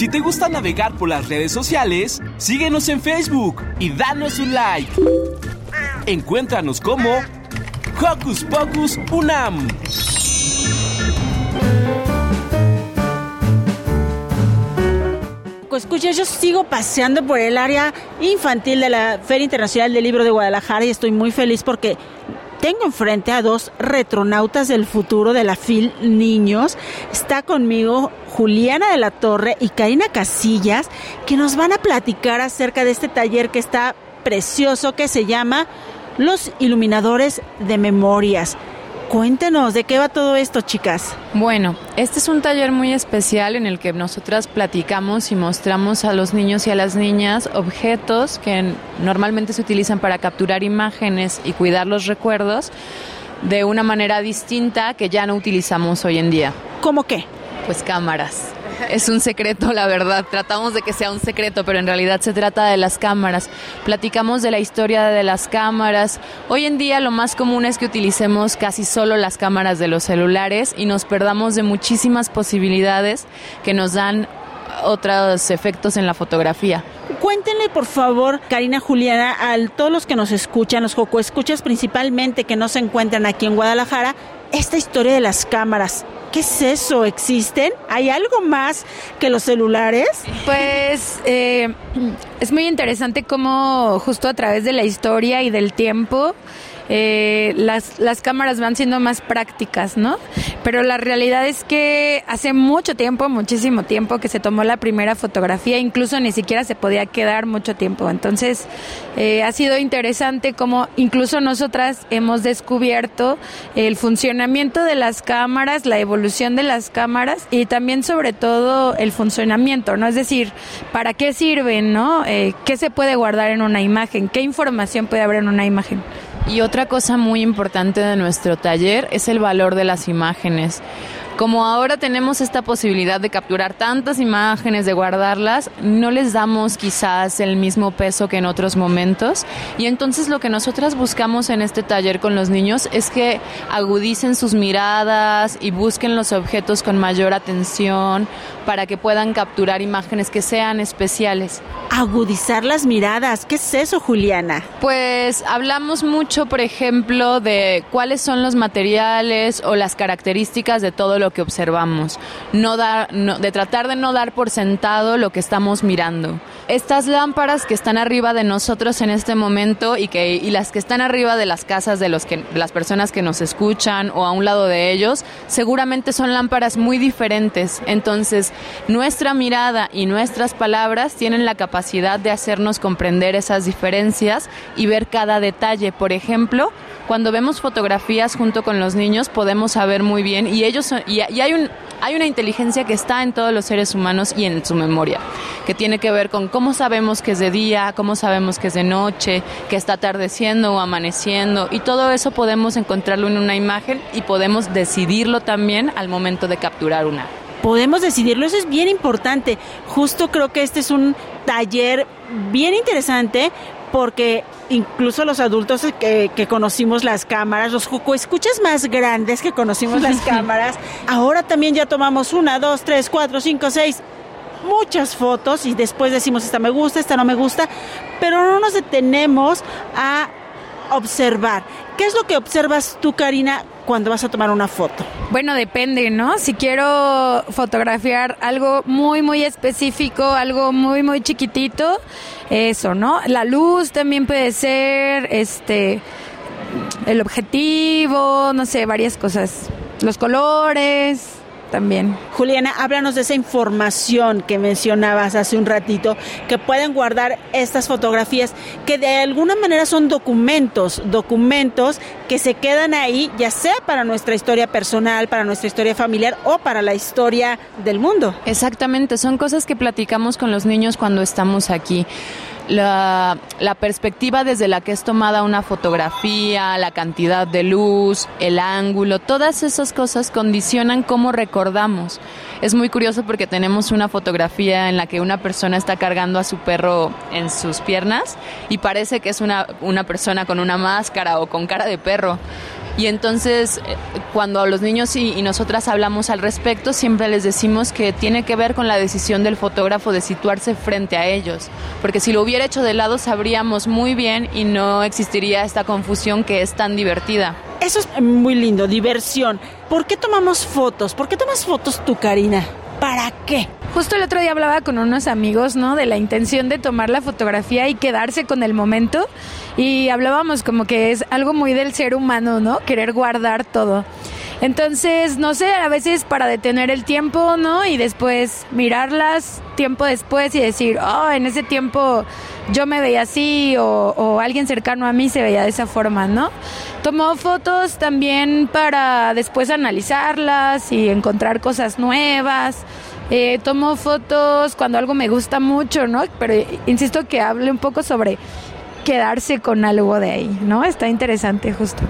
Si te gusta navegar por las redes sociales, síguenos en Facebook y danos un like. Encuéntranos como Hocus Pocus Unam. Escucha, yo sigo paseando por el área infantil de la Feria Internacional del Libro de Guadalajara y estoy muy feliz porque tengo enfrente a dos retronautas del futuro de la FIL Niños. Está conmigo Juliana de la Torre y Karina Casillas, que nos van a platicar acerca de este taller que está precioso, que se llama Los Iluminadores de Memorias. Cuéntenos, ¿de qué va todo esto, chicas? Bueno, este es un taller muy especial en el que nosotras platicamos y mostramos a los niños y a las niñas objetos que normalmente se utilizan para capturar imágenes y cuidar los recuerdos de una manera distinta que ya no utilizamos hoy en día. ¿Cómo qué? Pues cámaras. Es un secreto, la verdad. Tratamos de que sea un secreto, pero en realidad se trata de las cámaras. Platicamos de la historia de las cámaras. Hoy en día lo más común es que utilicemos casi solo las cámaras de los celulares y nos perdamos de muchísimas posibilidades que nos dan otros efectos en la fotografía. Cuéntenle, por favor, Karina Juliana, a todos los que nos escuchan, los Joco escuchas principalmente que no se encuentran aquí en Guadalajara, esta historia de las cámaras. ¿Qué es eso? ¿Existen? ¿Hay algo más que los celulares? Pues eh, es muy interesante cómo justo a través de la historia y del tiempo eh, las, las cámaras van siendo más prácticas, ¿no? Pero la realidad es que hace mucho tiempo, muchísimo tiempo que se tomó la primera fotografía, incluso ni siquiera se podía quedar mucho tiempo. Entonces, eh, ha sido interesante como incluso nosotras hemos descubierto el funcionamiento de las cámaras, la evolución de las cámaras y también sobre todo el funcionamiento, ¿no? Es decir, ¿para qué sirven, ¿no? Eh, ¿Qué se puede guardar en una imagen? ¿Qué información puede haber en una imagen? Y otra cosa muy importante de nuestro taller es el valor de las imágenes. Como ahora tenemos esta posibilidad de capturar tantas imágenes, de guardarlas, no les damos quizás el mismo peso que en otros momentos. Y entonces lo que nosotras buscamos en este taller con los niños es que agudicen sus miradas y busquen los objetos con mayor atención para que puedan capturar imágenes que sean especiales. Agudizar las miradas, ¿qué es eso, Juliana? Pues hablamos mucho, por ejemplo, de cuáles son los materiales o las características de todo lo que observamos, no dar, no, de tratar de no dar por sentado lo que estamos mirando. Estas lámparas que están arriba de nosotros en este momento y, que, y las que están arriba de las casas de, los que, de las personas que nos escuchan o a un lado de ellos, seguramente son lámparas muy diferentes. Entonces, nuestra mirada y nuestras palabras tienen la capacidad de hacernos comprender esas diferencias y ver cada detalle. Por ejemplo, cuando vemos fotografías junto con los niños podemos saber muy bien y ellos y, hay un hay una inteligencia que está en todos los seres humanos y en su memoria, que tiene que ver con ¿Cómo sabemos que es de día? ¿Cómo sabemos que es de noche? ¿Que está atardeciendo o amaneciendo? Y todo eso podemos encontrarlo en una imagen y podemos decidirlo también al momento de capturar una podemos decidirlo. Eso es bien importante. Justo creo que este es un taller bien interesante porque incluso los adultos que, conocimos las cámaras, los escuchas más grandes que conocimos las cámaras, ahora también ya tomamos una, dos, tres, cuatro, cinco, seis, muchas fotos y después decimos esta me gusta, esta no me gusta, pero no nos detenemos a observar. ¿Qué es lo que observas tú, Karina, cuando vas a tomar una foto? Bueno, depende, ¿no? Si quiero fotografiar algo muy, muy específico, algo muy, muy chiquitito, eso, ¿no? La luz también puede ser, este, el objetivo, no sé, varias cosas. Los colores también. Juliana, háblanos de esa información que mencionabas hace un ratito, que pueden guardar estas fotografías, que de alguna manera son documentos, documentos que se quedan ahí, ya sea para nuestra historia personal, para nuestra historia familiar o para la historia del mundo. Exactamente, son cosas que platicamos con los niños cuando estamos aquí la, la, perspectiva desde la que es tomada una fotografía, la cantidad de luz, el ángulo, todas esas cosas condicionan cómo recordamos. Es muy curioso porque tenemos una fotografía en la que una persona está cargando a su perro en sus piernas y parece que es una, una persona con una máscara o con cara de perro. Y entonces, eh, cuando los niños y, nosotras hablamos al respecto, siempre les decimos que tiene que ver con la decisión del fotógrafo de situarse frente a ellos. Porque si lo hubiera hecho de lado, sabríamos muy bien y no existiría esta confusión que es tan divertida. Eso es muy lindo, diversión. ¿Por qué tomamos fotos? ¿Por qué tomas fotos tú, Karina? ¿Para qué? Justo el otro día hablaba con unos amigos, ¿no? De la intención de tomar la fotografía y quedarse con el momento. Y hablábamos como que es algo muy del ser humano, ¿no? Querer guardar todo. Entonces, no sé, a veces para detener el tiempo, ¿no? Y después mirarlas tiempo después y decir, oh, en ese tiempo yo me veía así o, o alguien cercano a mí se veía de esa forma, ¿no? Tomó fotos también para después analizarlas y encontrar cosas nuevas. Eh, tomo fotos cuando algo me gusta mucho, ¿no? Pero insisto que hable un poco sobre quedarse con algo de ahí, ¿no? Está interesante justo.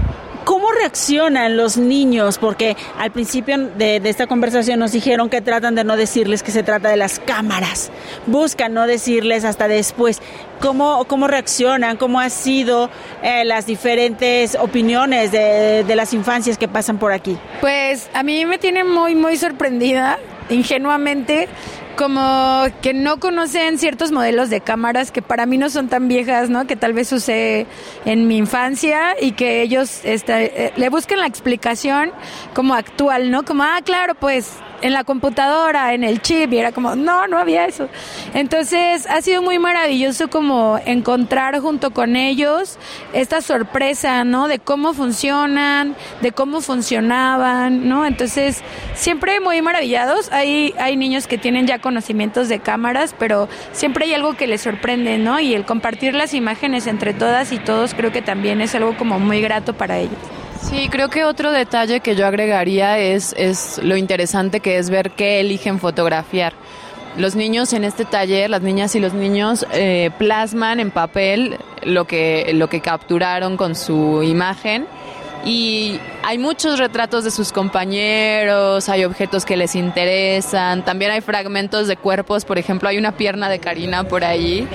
¿Cómo reaccionan los niños? Porque al principio de, esta conversación nos dijeron que tratan de no decirles que se trata de las cámaras. Buscan no decirles hasta después. ¿Cómo, cómo reaccionan? ¿Cómo han sido eh, las diferentes opiniones de, de las infancias que pasan por aquí? Pues a mí me tiene muy, muy sorprendida, ingenuamente, como que no conocen ciertos modelos de cámaras que para mí no son tan viejas, ¿no? Que tal vez usé en mi infancia y que ellos este, eh, le busquen la explicación como actual, ¿no? Como, ah, claro, pues en la computadora, en el chip, y era como, no, no había eso. Entonces ha sido muy maravilloso como encontrar junto con ellos esta sorpresa, ¿no? De cómo funcionan, de cómo funcionaban, ¿no? Entonces, siempre muy maravillados. Hay, hay niños que tienen ya conocimientos de cámaras, pero siempre hay algo que les sorprende, ¿no? Y el compartir las imágenes entre todas y todos creo que también es algo como muy grato para ellos. Sí, creo que otro detalle que yo agregaría es, es lo interesante que es ver qué eligen fotografiar. Los niños en este taller, las niñas y los niños eh, plasman en papel lo que, lo que capturaron con su imagen y hay muchos retratos de sus compañeros, hay objetos que les interesan, también hay fragmentos de cuerpos, por ejemplo, hay una pierna de Karina por ahí.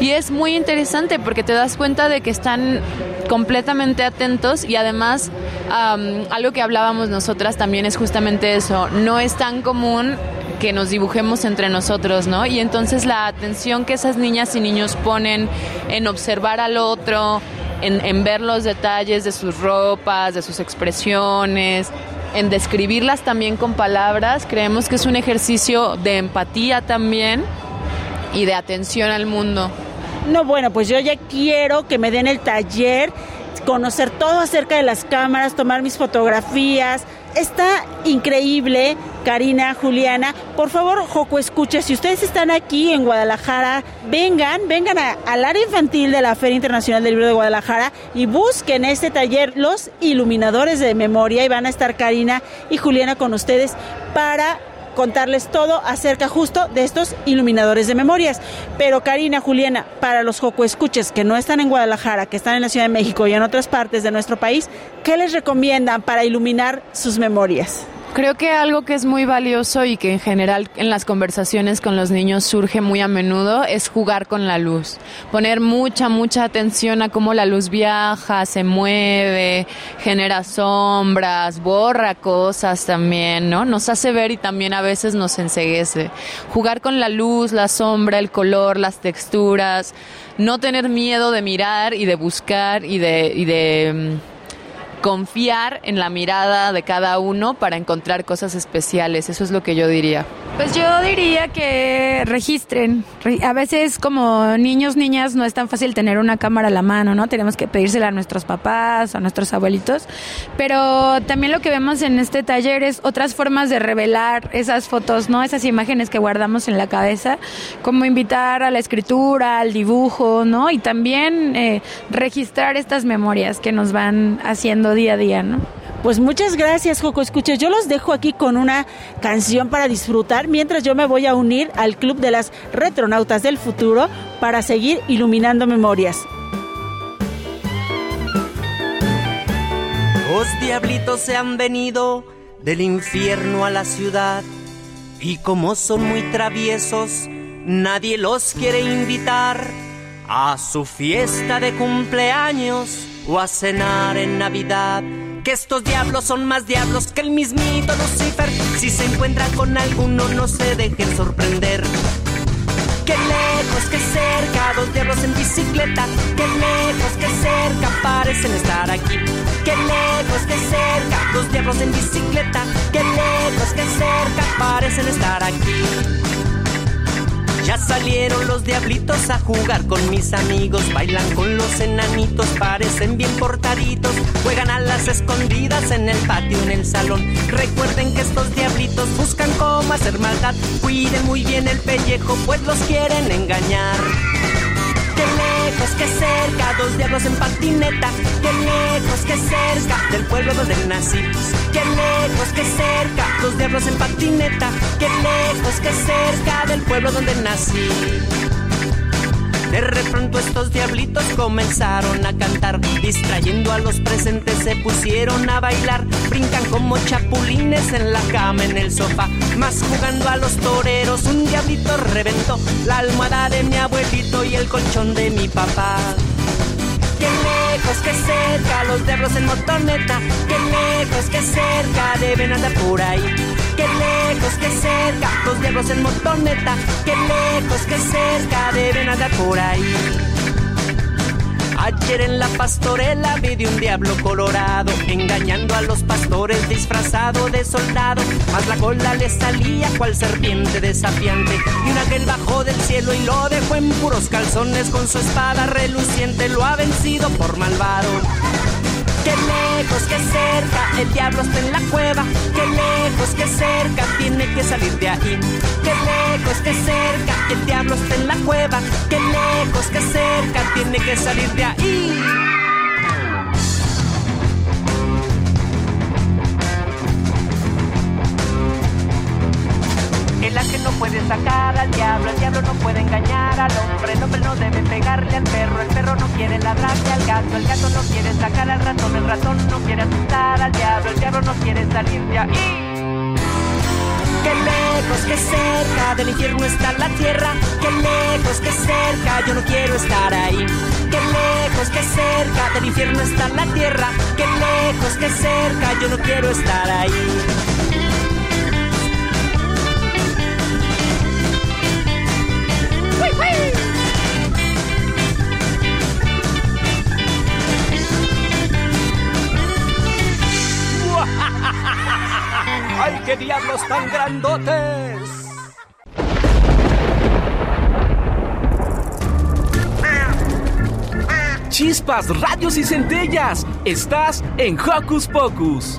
Y es muy interesante porque te das cuenta de que están completamente atentos y además algo que hablábamos nosotras también es justamente eso, no es tan común que nos dibujemos entre nosotros, ¿no? Y entonces la atención que esas niñas y niños ponen en observar al otro, en, ver los detalles de sus ropas, de sus expresiones, en describirlas también con palabras. Creemos que es un ejercicio de empatía también y de atención al mundo. No, bueno, pues yo ya quiero que me den el taller, conocer todo acerca de las cámaras, tomar mis fotografías, está increíble, Karina, Juliana. Por favor, Joco, escuche, si ustedes están aquí en Guadalajara, vengan, vengan al área infantil de la Feria Internacional del Libro de Guadalajara y busquen este taller Los Iluminadores de Memoria y van a estar Karina y Juliana con ustedes para contarles todo acerca justo de estos iluminadores de memorias. Pero Karina, Juliana, para los Joco Escuches que no están en Guadalajara, que están en la Ciudad de México y en otras partes de nuestro país, ¿qué les recomiendan para iluminar sus memorias? Creo que algo que es muy valioso y que en general en las conversaciones con los niños surge muy a menudo es jugar con la luz. Poner mucha, mucha atención a cómo la luz viaja, se mueve, genera sombras, borra cosas también, ¿no? Nos hace ver y también a veces nos enseguece. Jugar con la luz, la sombra, el color, las texturas, no tener miedo de mirar y de buscar y de, y de mm, confiar en la mirada de cada uno para encontrar cosas especiales. Eso es lo que yo diría. Pues yo diría que registren. A veces como niños, niñas, no es tan fácil tener una cámara a la mano, ¿no? Tenemos que pedírsela a nuestros papás, a nuestros abuelitos. Pero también lo que vemos en este taller es otras formas de revelar esas fotos, ¿no? Esas imágenes que guardamos en la cabeza, como invitar a la escritura, al dibujo, ¿no? Y también eh, registrar estas memorias que nos van haciendo día a día, ¿no? Pues muchas gracias, Joco Escucha. Yo los dejo aquí con una canción para disfrutar mientras yo me voy a unir al Club de las Retronautas del Futuro para seguir iluminando memorias. Los diablitos se han venido del infierno a la ciudad y como son muy traviesos, nadie los quiere invitar a su fiesta de cumpleaños o a cenar en Navidad. Que estos diablos son más diablos que el mismito Lucifer. Si se encuentran con alguno, no se dejen sorprender. Que lejos, que cerca, dos diablos en bicicleta. Que lejos, que cerca, parecen estar aquí. Que lejos, que cerca, dos diablos en bicicleta. Que lejos, que cerca, parecen estar aquí. Ya salieron los diablitos a jugar con mis amigos, bailan con los enanitos, parecen bien portaditos, juegan a las escondidas en el patio, en el salón. Recuerden que estos diablitos buscan cómo hacer maldad, cuiden muy bien el pellejo, pues los quieren engañar. Qué lejos, que cerca, dos diablos en patineta. Qué lejos, que cerca del pueblo donde nací. Qué lejos, que cerca, dos diablos en patineta. Qué lejos, que cerca del pueblo donde nací. De repente estos diablitos comenzaron a cantar, distrayendo a los presentes se pusieron a bailar, brincan como chapulines en la cama, en el sofá, más jugando a los toreros, un diablito reventó la almohada de mi abuelito y el colchón de mi papá. Qué lejos, que cerca, los diablos en motoneta, qué lejos, que cerca, deben andar por ahí. Qué lejos, que cerca, los diablos en motoneta, qué lejos, que cerca, deben andar por ahí. Ayer en la pastorela vi de un diablo colorado, engañando a los pastores disfrazado de soldado. Más la cola le salía cual serpiente desafiante. Y un ángel bajó del cielo y lo dejó en puros calzones con su espada reluciente. Lo ha vencido por malvado. Qué lejos, que cerca, el diablo está en la cueva. Qué lejos, que cerca, tiene que salir de ahí. Qué lejos, que cerca, el diablo está en la cueva. Qué lejos, que cerca, tiene que salir de ahí. El ángel no puede sacar al diablo, el diablo no puede el gato no quiere sacar al ratón, el ratón no quiere asustar al diablo, el diablo no quiere salir de ahí. Qué lejos, que cerca del infierno está la tierra, qué lejos, que cerca, yo no quiero estar ahí. Qué lejos, que cerca del infierno está la tierra, qué lejos, que cerca, yo no quiero estar ahí. Qué diablos tan grandotes! Chispas, radios y centellas. Estás en Hocus Pocus.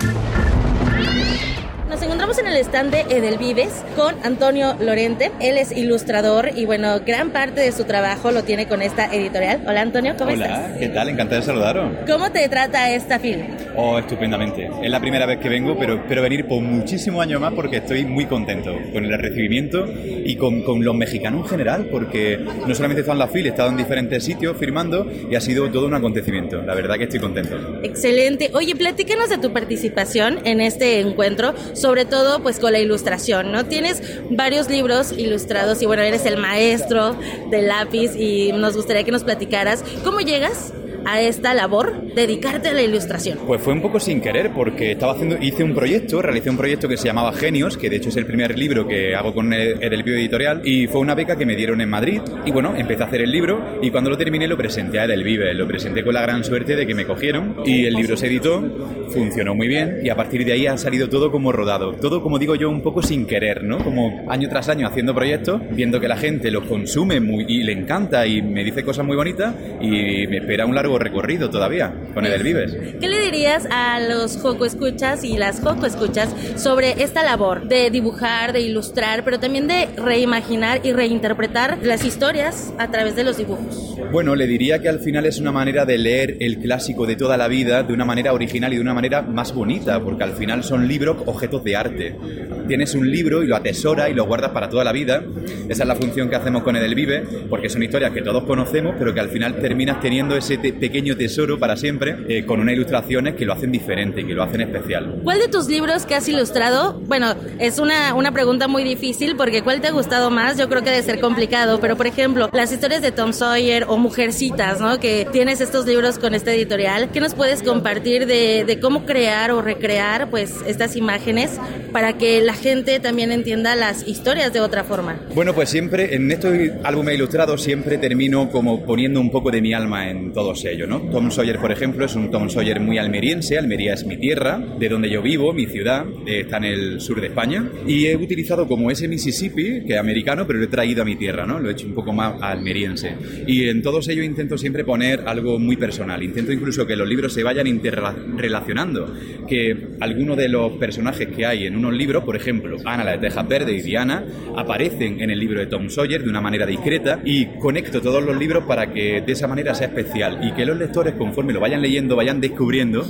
Encontramos en el stand de Edelvives con Antonio Lorente. Él es ilustrador y bueno, gran parte de su trabajo lo tiene con esta editorial. Hola Antonio, ¿cómo Hola, estás? ¿qué tal? Encantado de saludaros. ¿Cómo te trata esta film? Oh, estupendamente. Es la primera vez que vengo, pero espero venir por muchísimos años más porque estoy muy contento con el recibimiento y con, con los mexicanos en general, porque no solamente he estado en la FIL, he estado en diferentes sitios firmando y ha sido todo un acontecimiento. La verdad que estoy contento. Excelente. Oye, platícanos de tu participación en este encuentro, sobre todo pues con la ilustración, ¿no? Tienes varios libros ilustrados y bueno, eres el maestro del lápiz y nos gustaría que nos platicaras cómo llegas a esta labor, dedicarte a la ilustración. Pues fue un poco sin querer, porque estaba haciendo, hice un proyecto, realicé un proyecto que se llamaba Genios, que de hecho es el primer libro que hago con el, el Editorial, y fue una beca que me dieron en Madrid. Y bueno, empecé a hacer el libro, y cuando lo terminé lo presenté a Edelvive, lo presenté con la gran suerte de que me cogieron, y el libro se editó, funcionó muy bien, y a partir de ahí ha salido todo como rodado, todo como digo yo, un poco sin querer, ¿no? Como año tras año haciendo proyectos, viendo que la gente los consume muy, y le encanta, y me dice cosas muy bonitas, y me espera un largo recorrido todavía con Edelvives. ¿Qué le dirías a los Joco Escuchas y las Joco Escuchas sobre esta labor de dibujar, de ilustrar, pero también de reimaginar y reinterpretar las historias a través de los dibujos? Bueno, le diría que al final es una manera de leer el clásico de toda la vida de una manera original y de una manera más bonita, porque al final son libros objetos de arte. Tienes un libro y lo atesora y lo guardas para toda la vida. Esa es la función que hacemos con Edelvive, porque son historias que todos conocemos, pero que al final terminas teniendo ese pequeño tesoro para siempre, eh, con unas ilustraciones que lo hacen diferente y que lo hacen especial. ¿Cuál de tus libros que has ilustrado? Bueno, es una, una pregunta muy difícil porque ¿cuál te ha gustado más? Yo creo que debe ser complicado, pero por ejemplo, las historias de Tom Sawyer o Mujercitas, ¿no? Que tienes estos libros con esta editorial. ¿Qué nos puedes compartir de, de cómo crear o recrear pues estas imágenes para que la gente también entienda las historias de otra forma? Bueno, pues siempre en estos álbumes ilustrados siempre termino como poniendo un poco de mi alma en todos ellos, ¿no? Tom Sawyer, por ejemplo, es un Tom Sawyer muy almeriense. Almería es mi tierra, de donde yo vivo, mi ciudad, eh, está en el sur de España. Y he utilizado como ese Mississippi, que es americano, pero lo he traído a mi tierra, ¿no? Lo he hecho un poco más almeriense. Y en todos ellos intento siempre poner algo muy personal. Intento incluso que los libros se vayan interrelacionando. Que algunos de los personajes que hay en unos libros, por ejemplo, Ana la de Tejas Verde y Diana, aparecen en el libro de Tom Sawyer de una manera discreta y conecto todos los libros para que de esa manera sea especial y que los lectores, conforme lo vayan leyendo, vayan descubriendo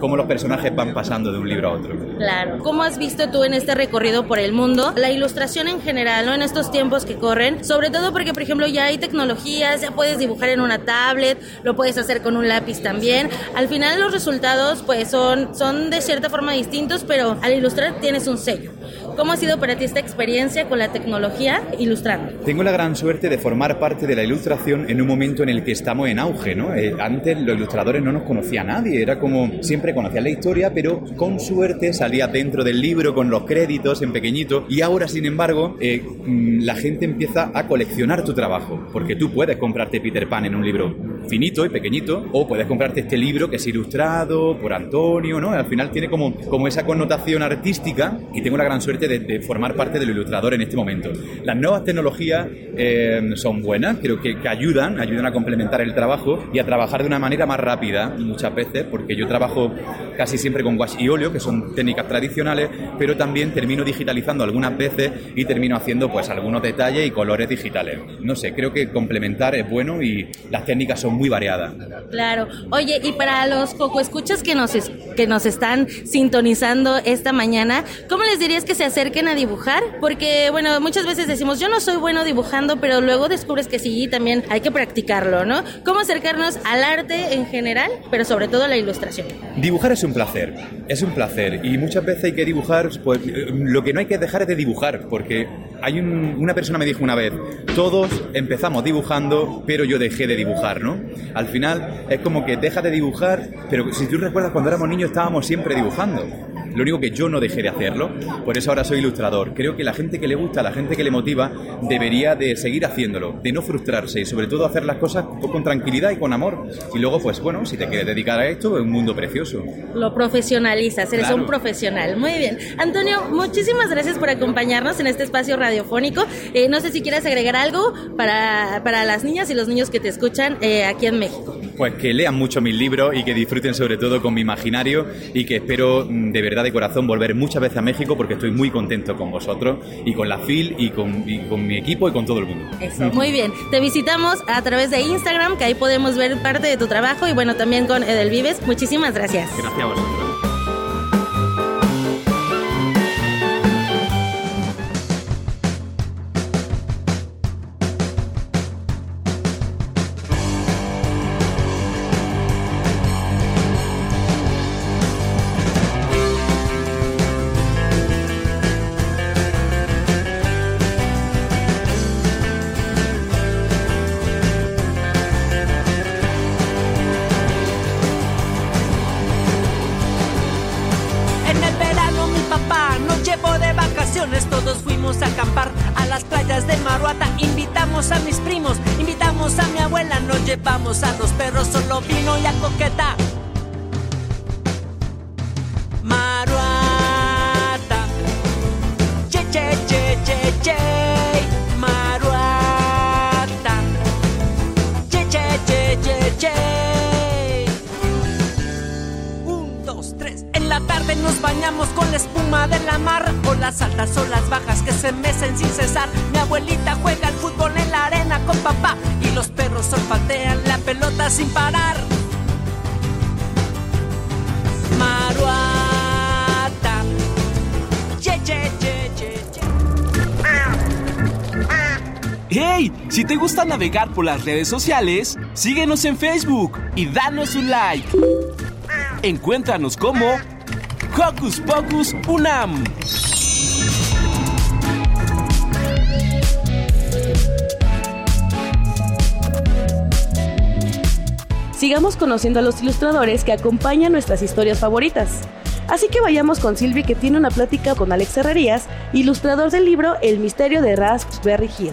cómo los personajes van pasando de un libro a otro. Claro. ¿Cómo has visto tú en este recorrido por el mundo la ilustración en general, ¿no? En estos tiempos que corren, sobre todo porque, por ejemplo, ya hay tecnologías, ya puedes dibujar en una tablet, lo puedes hacer con un lápiz también. Al final los resultados, pues, son, son de cierta forma distintos, pero al ilustrar tienes un sello. ¿Cómo ha sido para ti esta experiencia con la tecnología ilustrando? Tengo la gran suerte de formar parte de la ilustración en un momento en el que estamos en auge, ¿no? Eh, antes los ilustradores no nos conocía nadie, era como siempre conocían la historia, pero con suerte salía dentro del libro con los créditos en pequeñito y ahora, sin embargo, eh, mm, la gente empieza a coleccionar tu trabajo, porque tú puedes comprarte Peter Pan en un libro finito y pequeñito, o puedes comprarte este libro que es ilustrado por Antonio, ¿no? Al final tiene como, como esa connotación artística y tengo la gran suerte de, de formar parte del ilustrador en este momento. Las nuevas tecnologías eh, son buenas, creo que, que, ayudan, ayudan a complementar el trabajo y a trabajar de una manera más rápida muchas veces, porque yo trabajo casi siempre con wash y óleo, que son técnicas tradicionales, pero también termino digitalizando algunas veces y termino haciendo pues algunos detalles y colores digitales. No sé, creo que complementar es bueno y las técnicas son muy variadas. Claro. Oye, y para los coco escuchas que nos, que nos están sintonizando esta mañana, ¿cómo les dirías que se acerquen a dibujar? Porque, bueno, muchas veces decimos, yo no soy bueno dibujando, pero luego descubres que sí, también hay que practicarlo, ¿no? ¿Cómo acercarnos al arte en general, pero sobre todo a la ilustración? Dibujar es un placer, es un placer. Y muchas veces hay que dibujar, pues lo que no hay que dejar es de dibujar, porque hay un, una persona me dijo una vez, todos empezamos dibujando, pero yo dejé de dibujar, ¿no? Al final es como que dejas de dibujar, pero si tú recuerdas cuando éramos niños estábamos siempre dibujando. Lo único que yo no dejé de hacerlo, por eso ahora soy ilustrador. Creo que la gente que le gusta, la gente que le motiva, debería de seguir haciéndolo, de no frustrarse y sobre todo hacer las cosas con tranquilidad y con amor. Y luego, pues bueno, si te quieres dedicar a esto, es un mundo precioso. Lo profesionalizas, eres Claro. un profesional. Muy bien. Antonio, muchísimas gracias por acompañarnos en este espacio radiofónico. Eh, no sé si quieres agregar algo para, para las niñas y los niños que te escuchan eh, aquí en México. Pues que lean mucho mis libros y que disfruten sobre todo con mi imaginario y que espero mm, de verdad de corazón volver muchas veces a México porque estoy muy contento con vosotros y con la FIL y con, y con mi equipo y con todo el mundo. Eso, muy bien. Te visitamos a través de Instagram, que ahí podemos ver parte de tu trabajo y bueno, también con Edelvives. Muchísimas gracias. Gracias a vosotros. Nos bañamos con la espuma de la mar o las altas o las bajas que se mecen sin cesar. Mi abuelita juega al fútbol en la arena con papá y los perros olfatean la pelota sin parar. Maruata. Ye, ye, ye. ¡Hey! Si te gusta navegar por las redes sociales, síguenos en Facebook y danos un like. Encuéntranos como Hocus Pocus Unam. Sigamos conociendo a los ilustradores que acompañan nuestras historias favoritas. Así que vayamos con Silvi que tiene una plática con Alex Herrerías, ilustrador del libro El misterio de Raspberry Hill.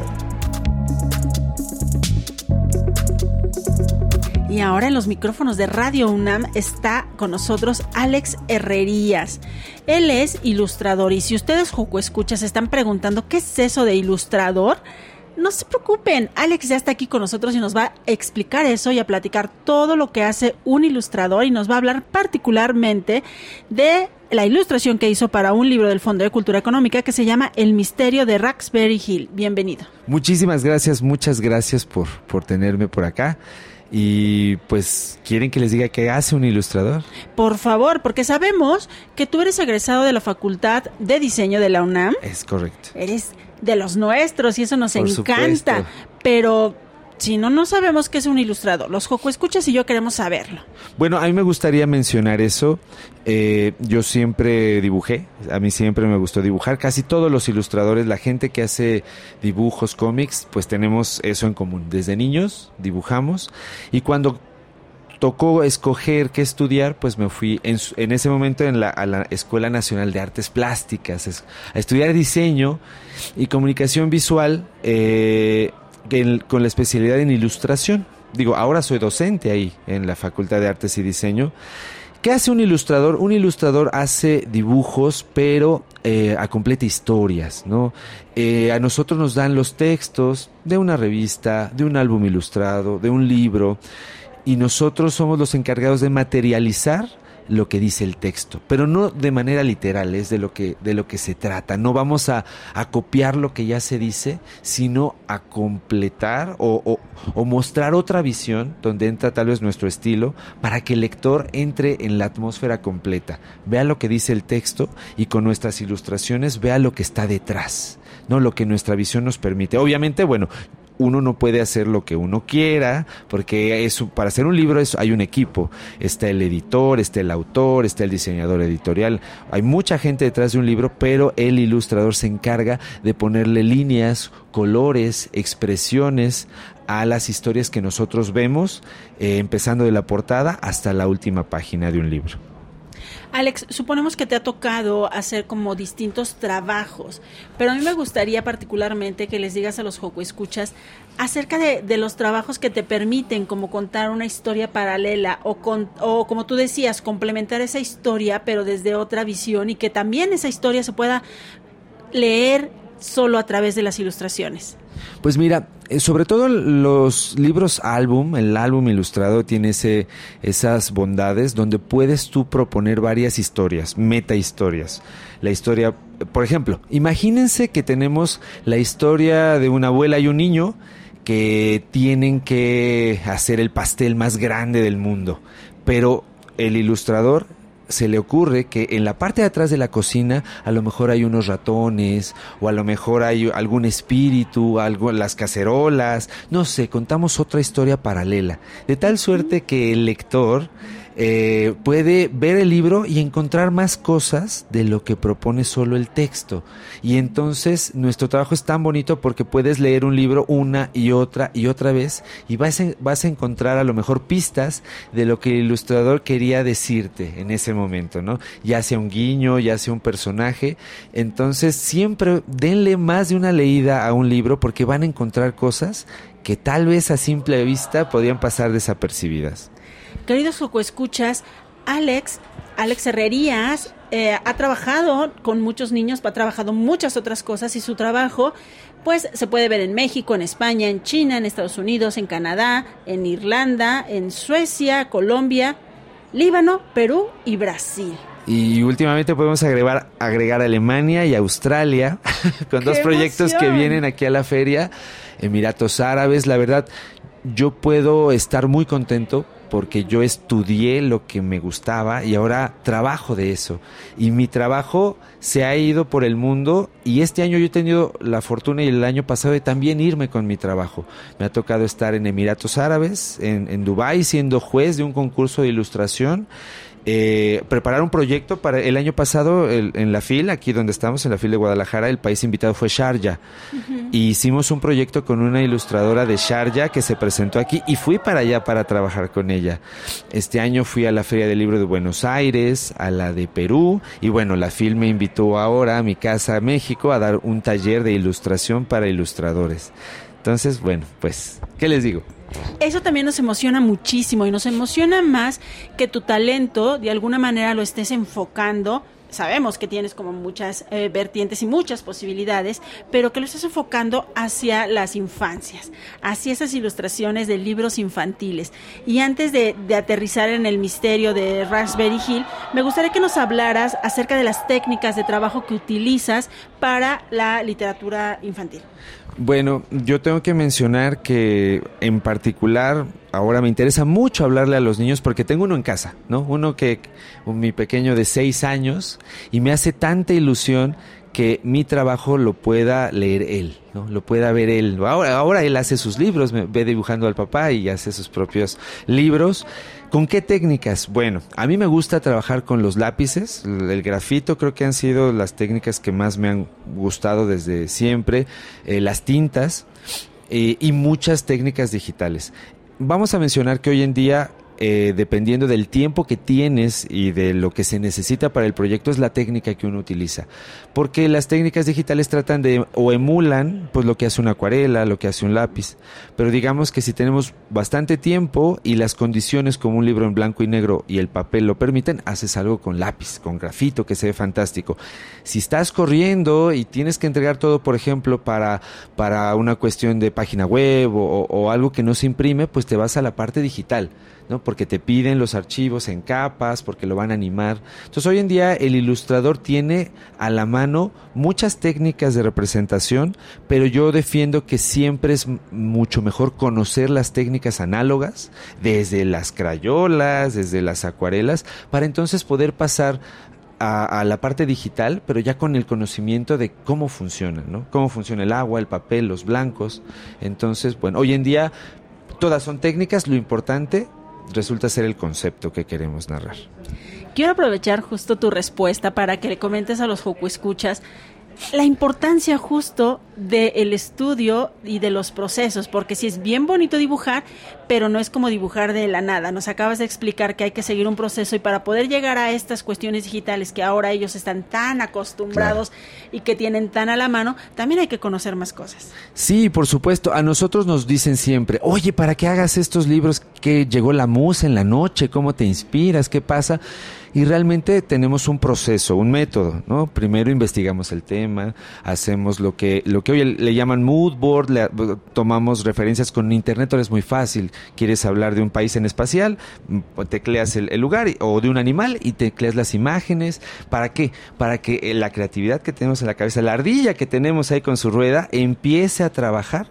Y ahora en los micrófonos de Radio UNAM está con nosotros Alex Herrerías. Él es ilustrador y si ustedes, Joco Escuchas, están preguntando qué es eso de ilustrador, no se preocupen, Alex ya está aquí con nosotros y nos va a explicar eso y a platicar todo lo que hace un ilustrador y nos va a hablar particularmente de la ilustración que hizo para un libro del Fondo de Cultura Económica que se llama El misterio de Raspberry Hill. Bienvenido. Muchísimas gracias, muchas gracias por, por tenerme por acá. Y pues, ¿quieren que les diga qué hace un ilustrador? Por favor, porque sabemos que tú eres egresado de la Facultad de Diseño de la UNAM. Es correcto. Eres de los nuestros y eso nos Por encanta. supuesto. Pero si no, no sabemos qué es un ilustrador. Los Joco Escuchas y yo queremos saberlo. Bueno, a mí me gustaría mencionar eso. Eh, yo siempre dibujé, a mí siempre me gustó dibujar. Casi todos los ilustradores, la gente que hace dibujos, cómics, pues tenemos eso en común. Desde niños dibujamos y cuando tocó escoger qué estudiar, pues me fui en, en ese momento en la, a la Escuela Nacional de Artes Plásticas a estudiar diseño y comunicación visual eh, con la especialidad en ilustración. Digo, ahora soy docente ahí en la Facultad de Artes y Diseño. ¿Qué hace un ilustrador? Un ilustrador hace dibujos, pero eh, a completa historias, ¿no? Eh, a nosotros nos dan los textos de una revista, de un álbum ilustrado, de un libro, y nosotros somos los encargados de materializar lo que dice el texto, pero no de manera literal, es de lo que, de lo que se trata. No vamos a, copiar lo que ya se dice, sino a completar o, o- o mostrar otra visión donde entra tal vez nuestro estilo para que el lector entre en la atmósfera completa, vea lo que dice el texto y con nuestras ilustraciones vea lo que está detrás, no lo que nuestra visión nos permite. Obviamente, bueno, uno no puede hacer lo que uno quiera, porque eso, para hacer un libro es, hay un equipo. Está el editor, está el autor, está el diseñador editorial. Hay mucha gente detrás de un libro, pero el ilustrador se encarga de ponerle líneas, colores, expresiones a las historias que nosotros vemos, eh, empezando de la portada hasta la última página de un libro. Alex, suponemos que te ha tocado hacer como distintos trabajos, pero a mí me gustaría particularmente que les digas a los Joco Escuchas acerca de, de los trabajos que te permiten como contar una historia paralela o, con, o como tú decías, complementar esa historia pero desde otra visión y que también esa historia se pueda leer solo a través de las ilustraciones? Pues mira, eh, sobre todo los libros álbum, el álbum ilustrado tiene ese, esas bondades donde puedes tú proponer varias historias, meta historias. La historia, por ejemplo, imagínense que tenemos la historia de una abuela y un niño que tienen que hacer el pastel más grande del mundo, pero el ilustrador se le ocurre que en la parte de atrás de la cocina a lo mejor hay unos ratones o a lo mejor hay algún espíritu, algo, las cacerolas, no sé, contamos otra historia paralela, de tal suerte que el lector eh, puede ver el libro y encontrar más cosas de lo que propone solo el texto. Y entonces nuestro trabajo es tan bonito porque puedes leer un libro una y otra y otra vez y vas a, vas a encontrar a lo mejor pistas de lo que el ilustrador quería decirte en ese momento, ¿no? Ya sea un guiño, ya sea un personaje. Entonces siempre denle más de una leída a un libro porque van a encontrar cosas que tal vez a simple vista podían pasar desapercibidas. Queridos escuchas, Alex, Alex Herrerías, eh, ha trabajado con muchos niños, ha trabajado muchas otras cosas y su trabajo pues se puede ver en México, en España, en China, en Estados Unidos, en Canadá, en Irlanda, en Suecia, Colombia, Líbano, Perú y Brasil. Y últimamente podemos agregar, agregar Alemania y Australia con dos proyectos que vienen aquí a la feria, Emiratos Árabes. La verdad, yo puedo estar muy contento porque yo estudié lo que me gustaba y ahora trabajo de eso. Y mi trabajo se ha ido por el mundo y este año yo he tenido la fortuna y el año pasado de también irme con mi trabajo. Me ha tocado estar en Emiratos Árabes, en, en Dubái, siendo juez de un concurso de ilustración eh, preparar un proyecto para el año pasado en la FIL, aquí donde estamos, en la FIL de Guadalajara, el país invitado fue Sharjah. Y hicimos un proyecto con una ilustradora de Sharjah que se presentó aquí y fui para allá para trabajar con ella. Este año fui a la Feria del Libro de Buenos Aires, a la de Perú y bueno, la FIL me invitó ahora a mi casa a México a dar un taller de ilustración para ilustradores. Entonces, bueno, pues, ¿qué les digo? Eso también nos emociona muchísimo y nos emociona más que tu talento de alguna manera lo estés enfocando sabemos que tienes como muchas eh, vertientes y muchas posibilidades, pero que lo estés enfocando hacia las infancias, hacia esas ilustraciones de libros infantiles. Y antes de, de, aterrizar en el misterio de Raspberry Hill, me gustaría que nos hablaras acerca de las técnicas de trabajo que utilizas para la literatura infantil. Bueno, yo tengo que mencionar que en particular ahora me interesa mucho hablarle a los niños porque tengo uno en casa, ¿no? Uno que, mi pequeño de seis años, y me hace tanta ilusión que mi trabajo lo pueda leer él, ¿no? Lo pueda ver él. Ahora, ahora él hace sus libros, me ve dibujando al papá y hace sus propios libros. ¿Con qué técnicas? Bueno, a mí me gusta trabajar con los lápices, el grafito creo que han sido las técnicas que más me han gustado desde siempre, eh, las tintas eh, y muchas técnicas digitales. Vamos a mencionar que hoy en día eh, dependiendo del tiempo que tienes y de lo que se necesita para el proyecto, es la técnica que uno utiliza. Porque las técnicas digitales tratan de o emulan pues lo que hace una acuarela, lo que hace un lápiz. Pero digamos que si tenemos bastante tiempo y las condiciones como un libro en blanco y negro y el papel lo permiten, haces algo con lápiz, con grafito que se ve fantástico. Si estás corriendo y tienes que entregar todo, por ejemplo, para, para una cuestión de página web o, o algo que no se imprime, pues te vas a la parte digital. Porque te piden los archivos en capas, porque lo van a animar. Entonces hoy en día el ilustrador tiene a la mano muchas técnicas de representación, pero yo defiendo que siempre es mucho mejor conocer las técnicas análogas, desde las crayolas, desde las acuarelas, para entonces poder pasar a, la parte digital, pero ya con el conocimiento de cómo funciona, ¿no? Cómo funciona el agua, el papel, los blancos. Entonces, bueno, hoy en día todas son técnicas, lo importante resulta ser el concepto que queremos narrar. Quiero aprovechar justo tu respuesta para que le comentes a los Joco Escuchas la importancia justo del estudio y de los procesos, porque si es bien bonito dibujar, pero no es como dibujar de la nada. Nos acabas de explicar que hay que seguir un proceso y para poder llegar a estas cuestiones digitales que ahora ellos están tan acostumbrados y que tienen tan a la mano, también hay que conocer más cosas. Sí, por supuesto. A nosotros nos dicen siempre, oye, para que hagas estos libros, que llegó la musa en la noche, cómo te inspiras, qué pasa y realmente tenemos un proceso, un método, ¿no? Primero investigamos el tema, hacemos lo que, lo que hoy le llaman mood board, le- tomamos referencias con internet, ahora es muy fácil. Quieres hablar de un país en espacial, mm, tecleas el, el lugar o de un animal y tecleas las imágenes. ¿Para qué? Para que eh, la creatividad que tenemos en la cabeza, la ardilla que tenemos ahí con su rueda, empiece a trabajar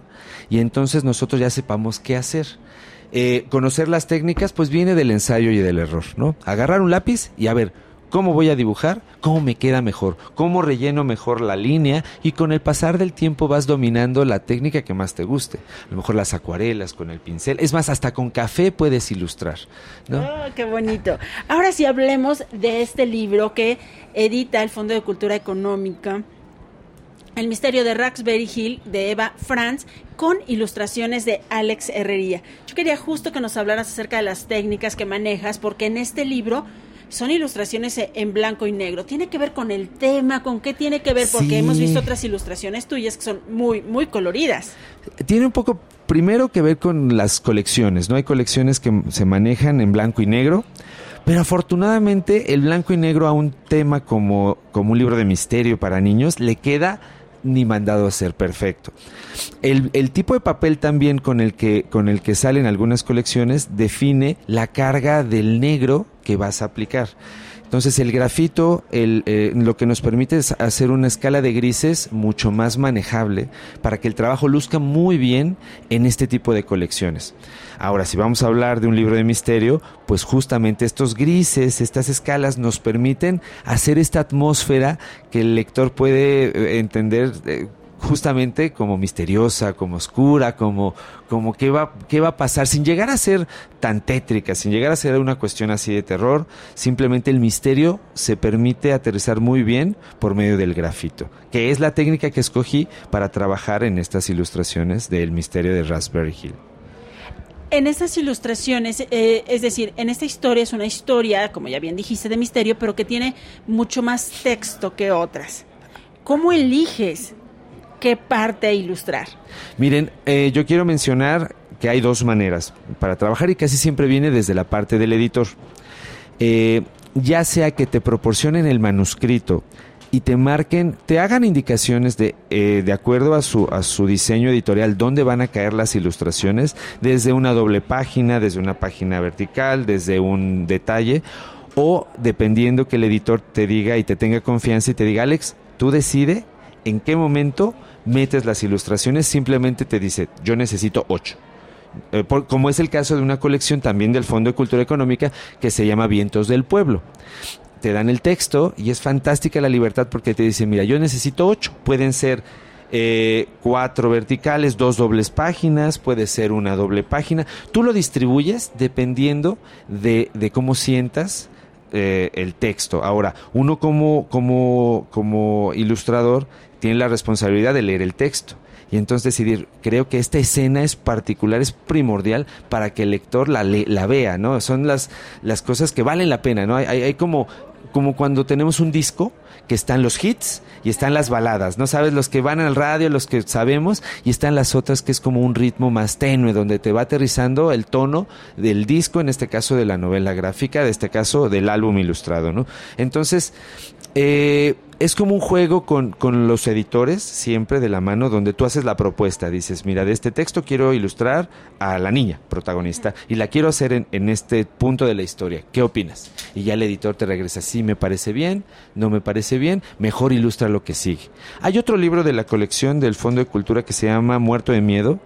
y entonces nosotros ya sepamos qué hacer. Eh, conocer las técnicas, pues viene del ensayo y del error, ¿no? Agarrar un lápiz y a ver, ¿cómo voy a dibujar? ¿Cómo me queda mejor? ¿Cómo relleno mejor la línea? Y con el pasar del tiempo vas dominando la técnica que más te guste. A lo mejor las acuarelas con el pincel. Es más, hasta con café puedes ilustrar, ¿no? Oh, qué bonito. Ahora sí hablemos de este libro que edita el Fondo de Cultura Económica. El misterio de Raspberry Hill de Eva Franz con ilustraciones de Alex Herrería. Yo quería justo que nos hablaras acerca de las técnicas que manejas porque en este libro son ilustraciones en blanco y negro. Tiene que ver con el tema, con qué tiene que ver porque Sí. hemos visto otras ilustraciones tuyas que son muy muy coloridas. Tiene un poco primero que ver con las colecciones, ¿no? Hay colecciones que se manejan en blanco y negro, pero afortunadamente el blanco y negro a un tema como, como un libro de misterio para niños le queda ni mandado a ser perfecto. El, tipo de papel también con el, que, con el que salen algunas colecciones define la carga del negro que vas a aplicar. Entonces el grafito el, eh, lo que nos permite es hacer una escala de grises mucho más manejable para que el trabajo luzca muy bien en este tipo de colecciones. Ahora, si vamos a hablar de un libro de misterio, pues justamente estos grises, estas escalas nos permiten hacer esta atmósfera que el lector puede eh, entender eh, justamente como misteriosa, como oscura, como, como qué va, qué va a pasar, sin llegar a ser tan tétrica, sin llegar a ser una cuestión así de terror, simplemente el misterio se permite aterrizar muy bien por medio del grafito, que es la técnica que escogí para trabajar en estas ilustraciones del misterio de Raspberry Hill. En estas ilustraciones, eh, es decir, en esta historia es una historia, como ya bien dijiste, de misterio, pero que tiene mucho más texto que otras. ¿Cómo eliges qué parte ilustrar? Miren, eh, yo quiero mencionar que hay dos maneras para trabajar y casi siempre viene desde la parte del editor. Eh, ya sea que te proporcionen el manuscrito y te marquen, te hagan indicaciones de, eh, de acuerdo a su, a su diseño editorial, dónde van a caer las ilustraciones, desde una doble página, desde una página vertical, desde un detalle, o dependiendo que el editor te diga y te tenga confianza y te diga, Alex, tú decide en qué momento metes las ilustraciones, simplemente te dice, yo necesito ocho. Eh, como es el caso de una colección también del Fondo de Cultura Económica que se llama Vientos del Pueblo. Te dan el texto y es fantástica la libertad porque te dicen, mira, yo necesito ocho. Pueden ser eh, cuatro verticales, dos dobles páginas, puede ser una doble página. Tú lo distribuyes dependiendo de, de cómo sientas eh, el texto. Ahora, uno como, como, como ilustrador tiene la responsabilidad de leer el texto y entonces decidir, creo que esta escena es particular, es primordial para que el lector la, la vea, ¿no? Son las, las cosas que valen la pena, ¿no? Hay, hay, hay como, como cuando tenemos un disco que están los hits y están las baladas, ¿no? Sabes, los que van al radio, los que sabemos, y están las otras que es como un ritmo más tenue, donde te va aterrizando el tono del disco, en este caso de la novela gráfica, de este caso del álbum ilustrado, ¿no? Entonces, eh, es como un juego con, con los editores, siempre de la mano, donde tú haces la propuesta. Dices, mira, de este texto quiero ilustrar a la niña protagonista y la quiero hacer en, en este punto de la historia. ¿Qué opinas? Y ya el editor te regresa, sí, me parece bien, no me parece bien, mejor ilustra lo que sigue. Hay otro libro de la colección del Fondo de Cultura que se llama Muerto de Miedo,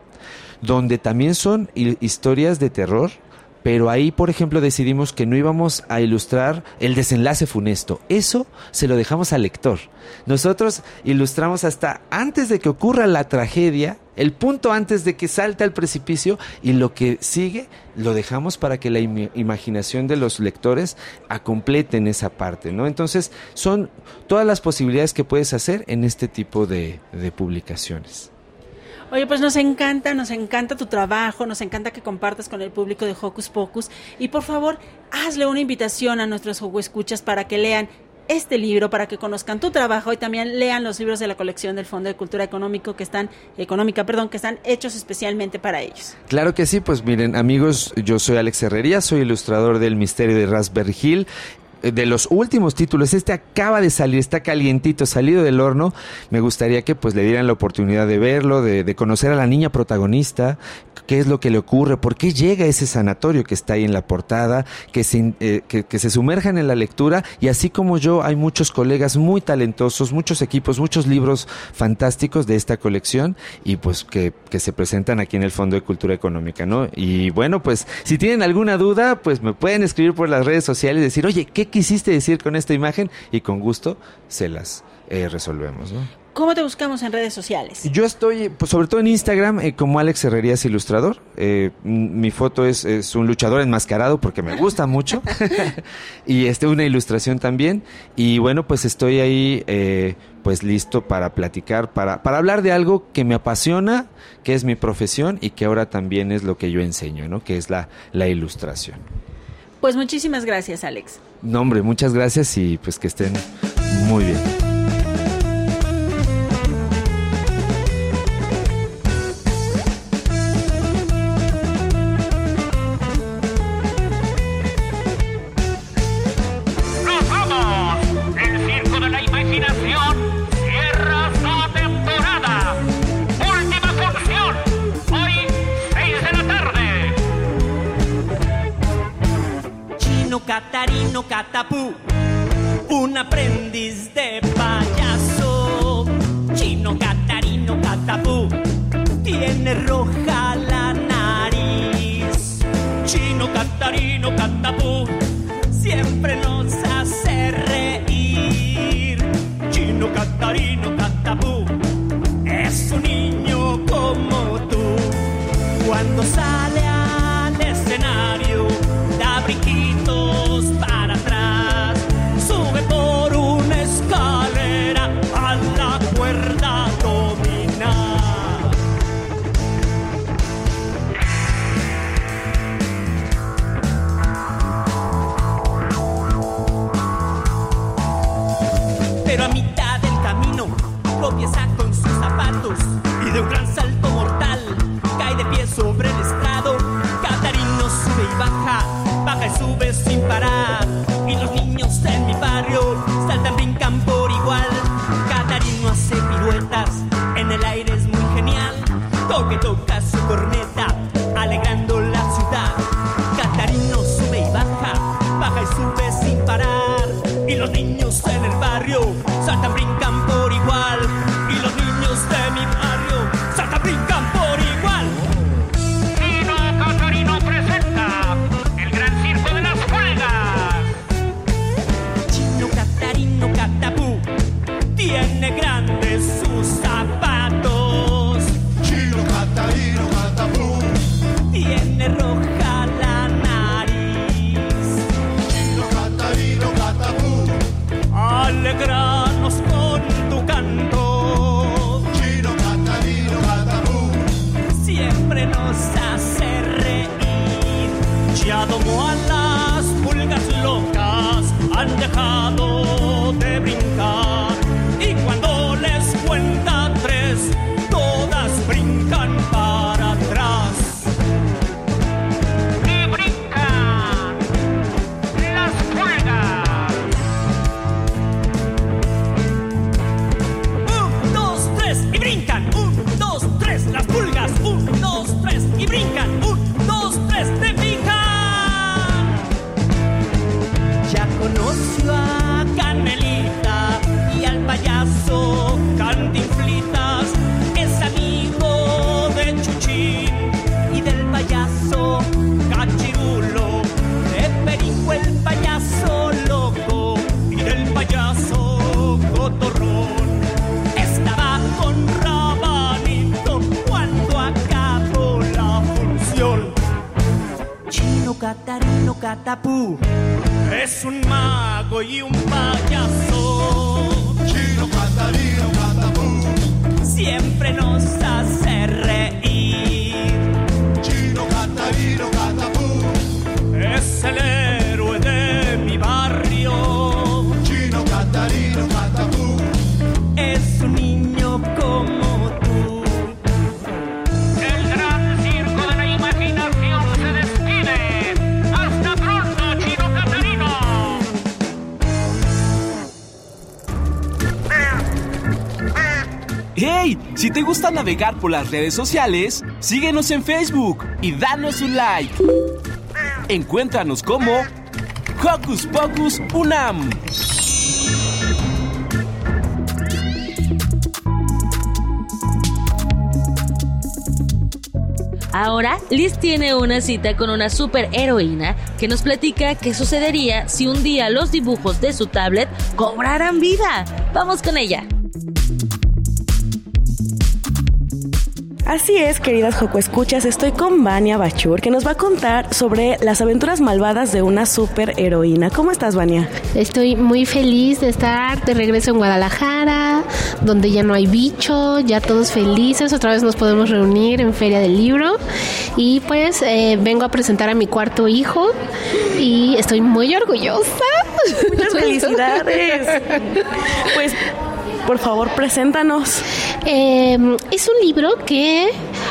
donde también son hi- historias de terror, pero ahí, por ejemplo, decidimos que no íbamos a ilustrar el desenlace funesto. Eso se lo dejamos al lector. Nosotros ilustramos hasta antes de que ocurra la tragedia, el punto antes de que salte al precipicio y lo que sigue lo dejamos para que la im- imaginación de los lectores acompleten esa parte, ¿no? Entonces, son todas las posibilidades que puedes hacer en este tipo de publicaciones. Oye, pues nos encanta, nos encanta tu trabajo, nos encanta que compartas con el público de Hocus Pocus y por favor, hazle una invitación a nuestros escuchas para que lean este libro, para que conozcan tu trabajo y también lean los libros de la colección del Fondo de Cultura Económico que están económica, perdón, que están hechos especialmente para ellos. Claro que sí, pues miren amigos, yo soy Alex Herrería, soy ilustrador del Misterio de Raspberry Hill. De los últimos títulos, este acaba de salir, está calientito, salido del horno, me gustaría que pues le dieran la oportunidad de verlo, de, de conocer a la niña protagonista, qué es lo que le ocurre, por qué llega ese sanatorio que está ahí en la portada, que se, eh, que, que se sumerjan en la lectura y así como yo hay muchos colegas muy talentosos, muchos equipos, muchos libros fantásticos de esta colección y pues que, que se presentan aquí en el Fondo de Cultura Económica, ¿no? Y bueno, pues si tienen alguna duda, pues me pueden escribir por las redes sociales y decir, oye, ¿qué quisiste decir con esta imagen? Y con gusto se las eh, resolvemos, ¿no? ¿Cómo te buscamos en redes sociales? Yo estoy, pues, sobre todo en Instagram, eh, como Alex Herrerías Ilustrador. Eh, mi foto es, es un luchador enmascarado porque me gusta mucho. y este, una ilustración también. Y bueno, pues estoy ahí, eh, pues listo para platicar, para, para hablar de algo que me apasiona, que es mi profesión y que ahora también es lo que yo enseño, ¿no? Que es la, la ilustración. Pues muchísimas gracias, Alex. No, hombre, muchas gracias y pues que estén muy bien. Navegar por las redes sociales, síguenos en Facebook y danos un like. Encuéntranos como Hocus Pocus Unam. Ahora, Liz tiene una cita con una superheroína que nos platica qué sucedería si un día los dibujos de su tablet cobraran vida. Vamos con ella. Así es, queridas Joco Escuchas, estoy con Vania Bachur, que nos va a contar sobre las aventuras malvadas de una superheroína. ¿Cómo estás, Vania? Estoy muy feliz de estar de regreso en Guadalajara, donde ya no hay bicho, ya todos felices, otra vez nos podemos reunir en Feria del Libro. Y pues eh, vengo a presentar a mi cuarto hijo y estoy muy orgullosa. Muchas felicidades. pues por favor, preséntanos. Eh, es un libro que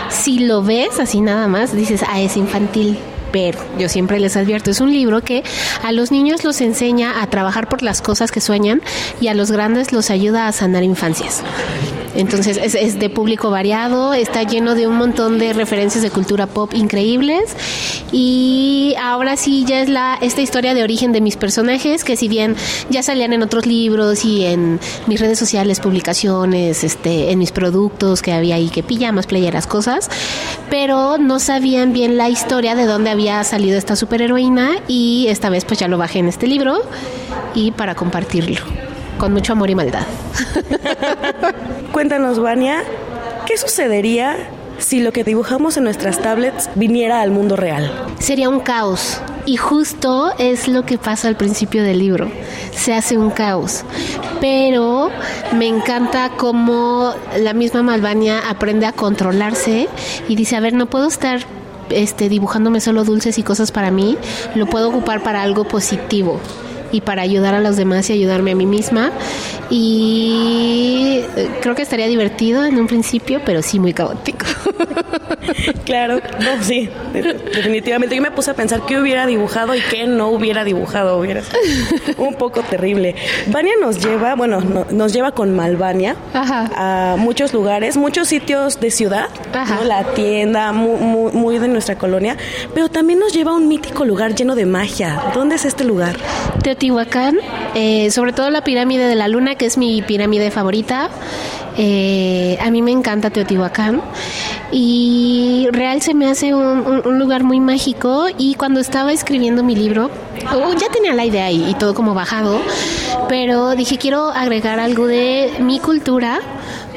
si lo ves así nada más, dices, ah, es infantil. Pero yo siempre les advierto, es un libro que a los niños los enseña a trabajar por las cosas que sueñan y a los grandes los ayuda a sanar infancias. Entonces es, es, de público variado, está lleno de un montón de referencias de cultura pop increíbles. Y ahora sí ya es la esta historia de origen de mis personajes que si bien ya salían en otros libros y en mis redes sociales, publicaciones, este, en mis productos que había ahí, que pijamas, playeras, cosas, pero no sabían bien la historia de dónde había salido esta superheroína y esta vez pues ya lo bajé en este libro y para compartirlo con mucho amor y maldad. Cuéntanos, Vania, ¿qué sucedería si lo que dibujamos en nuestras tablets viniera al mundo real? Sería un caos. Y justo es lo que pasa al principio del libro. Se hace un caos. Pero me encanta cómo la misma Malvania aprende a controlarse y dice, a ver, no puedo estar este, dibujándome solo dulces y cosas para mí, lo puedo ocupar para algo positivo y para ayudar a los demás y ayudarme a mí misma. Y creo que estaría divertido en un principio, pero sí muy caótico. Claro, no, sí, definitivamente. Yo me puse a pensar qué hubiera dibujado y qué no hubiera dibujado. Hubiera un poco terrible. Vania nos lleva, bueno, no, nos lleva con Malvania a muchos lugares, muchos sitios de ciudad, ¿no? la tienda, muy, muy, muy, de nuestra colonia, pero también nos lleva a un mítico lugar lleno de magia. ¿Dónde es este lugar? Teotihuacán, eh, sobre todo la pirámide de la luna, que es mi pirámide favorita. Eh, a mí me encanta Teotihuacán y real se me hace un, lugar muy mágico y cuando estaba escribiendo mi libro, ya tenía la idea y, y todo como bajado, pero dije quiero agregar algo de mi cultura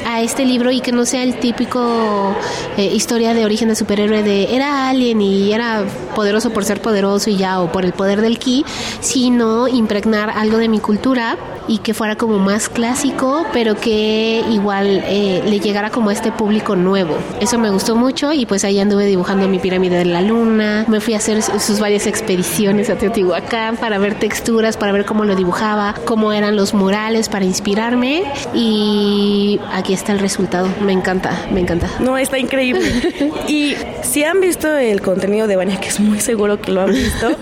a este libro y que no sea el típico eh, historia de origen de superhéroe de era alien y era poderoso por ser poderoso y ya o por el poder del ki, sino impregnar algo de mi cultura y que fuera como más clásico, pero que igual eh, le llegara como a este público nuevo. Eso me gustó mucho y pues ahí anduve dibujando mi pirámide de la luna, me fui a hacer sus varias expediciones a Teotihuacán para ver texturas, para ver cómo lo dibujaba, cómo eran los murales para inspirarme y aquí está el resultado. Me encanta, me encanta. No, está increíble. y si han visto el contenido de Vania, que es muy seguro que lo han visto,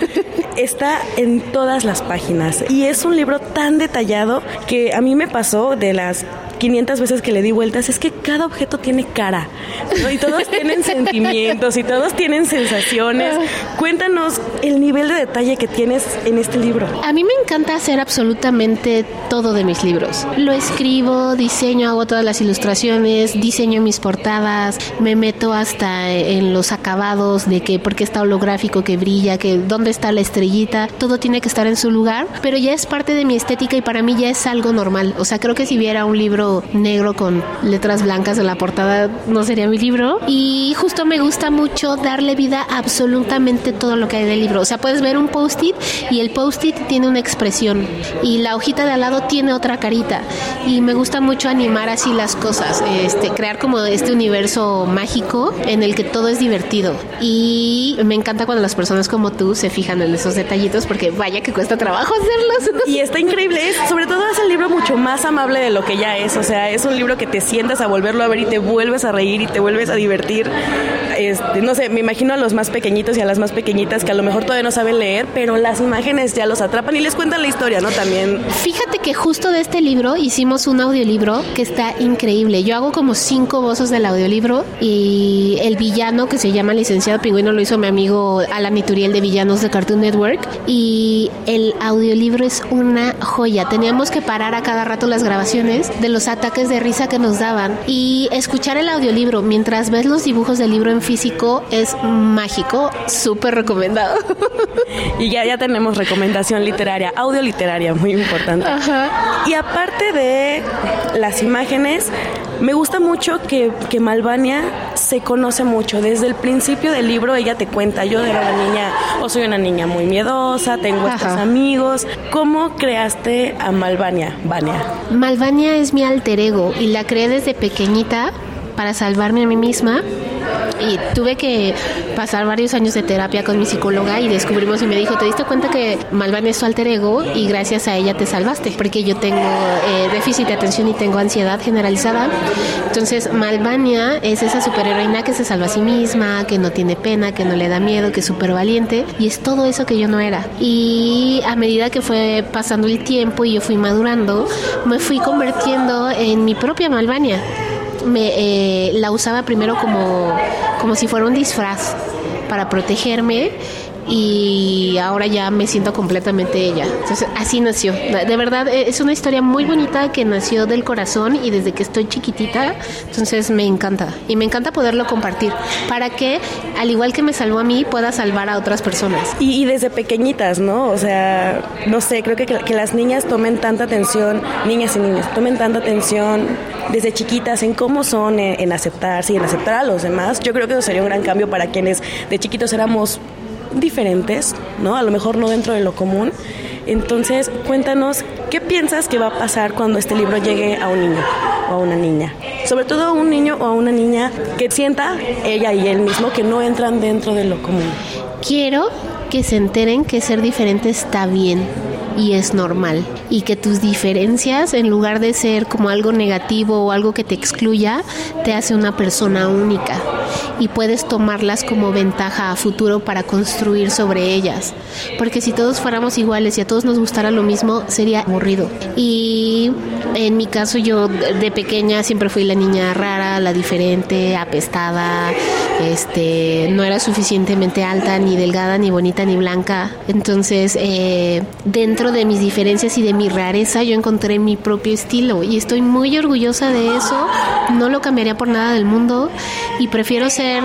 está en todas las páginas y es un libro tan detallado que a mí me pasó de las 500 veces que le di vueltas es que cada objeto tiene cara ¿no? y todos tienen sentimientos y todos tienen sensaciones. Cuéntanos el nivel de detalle que tienes en este libro. A mí me encanta hacer absolutamente todo de mis libros. Lo escribo, diseño, hago todas las ilustraciones, diseño mis portadas, me meto hasta en los acabados de que porque está holográfico, que brilla, que dónde está la estrellita, todo tiene que estar en su lugar, pero ya es parte de mi estética y para mí ya es algo normal. O sea, creo que si viera un libro negro con letras blancas en la portada no sería mi libro. Y justo me gusta mucho darle vida a absolutamente todo lo que hay del libro. O sea, puedes ver un post-it y el post-it tiene una expresión y la hojita de al lado tiene otra carita. Y me gusta mucho animar así las cosas, este, crear como este universo mágico en el que todo es divertido. Y me encanta cuando las personas como tú se fijan en esos detallitos porque vaya que cuesta trabajo hacerlos. Y está increíble, sobre todo es el libro mucho más amable de lo que ya es. O sea, es un libro que te sientas a volverlo a ver y te vuelves a reír y te vuelves a divertir. este, no sé, me imagino a los más pequeñitos y a las más pequeñitas que a lo mejor todavía no saben leer, pero las imágenes ya los atrapan y les cuentan la historia, ¿no? También. Fíjate que justo de este libro hicimos un audiolibro que está increíble. Yo hago como cinco voces del audiolibro y el villano que se llama Licenciado Pingüino lo hizo mi amigo Alan Ituriel de Villanos de Cartoon Network y el audiolibro es una joya. Teníamos que parar a cada rato las grabaciones de los ataques de risa que nos daban y escuchar el audiolibro mientras ves los dibujos del libro en físico es mágico, súper recomendado. y ya, ya tenemos recomendación literaria, audio literaria, muy importante. Y aparte de las imágenes, me gusta mucho que, que Malvania se conoce mucho. Desde el principio del libro ella te cuenta, yo era una niña, o soy una niña muy miedosa, tengo estos amigos. ¿Cómo creaste a Malvania, Vania? Malvania es mi alter ego y la creé desde pequeñita para salvarme a mí misma y tuve que pasar varios años de terapia con mi psicóloga y descubrimos y me dijo, ¿te diste cuenta que Malvania es tu alter ego y gracias a ella te salvaste? Porque yo tengo eh, déficit de atención y tengo ansiedad generalizada. Entonces Malvania es esa superheroína que se salva a sí misma, que no tiene pena, que no le da miedo, que es súper valiente y es todo eso que yo no era. Y a medida que fue pasando el tiempo y yo fui madurando, me fui convirtiendo en mi propia Malvania me eh, la usaba primero como, como si fuera un disfraz para protegerme y ahora ya me siento completamente ella. Entonces, así nació. De verdad, e, es una historia muy bonita que nació del corazón y desde que estoy chiquitita, entonces me encanta. Y me encanta poderlo compartir para que, al igual que me salvó a mí, pueda salvar a otras personas. Y, desde pequeñitas, ¿no? O sea, no sé, creo que, que las niñas tomen tanta atención, niñas y niños, tomen tanta atención desde chiquitas en cómo son, en, en aceptarse y en aceptar a los demás. Yo creo que eso sería un gran cambio para quienes de chiquitos éramos diferentes, ¿no? A lo mejor no dentro de lo común. Entonces, cuéntanos, ¿qué piensas que va a pasar cuando este libro llegue a un niño o a una niña? Sobre todo a un niño o a una niña que sienta, ella y él mismo, que no entran dentro de lo común. Quiero que se enteren que ser diferente está bien y es normal. Y que tus diferencias, en lugar de ser como algo negativo o algo que te excluya, te hace una persona única. Y puedes tomarlas como ventaja a futuro para construir sobre ellas. Porque si todos fuéramos iguales y a todos nos gustara lo mismo, sería aburrido. Y en mi caso yo de pequeña siempre fui la niña rara, la diferente, apestada, este, no era suficientemente alta, ni delgada, ni bonita, ni blanca. Entonces, eh, dentro de mis diferencias y de mi rareza, yo encontré mi propio estilo y estoy muy orgullosa de eso. No lo cambiaría por nada del mundo y prefiero ser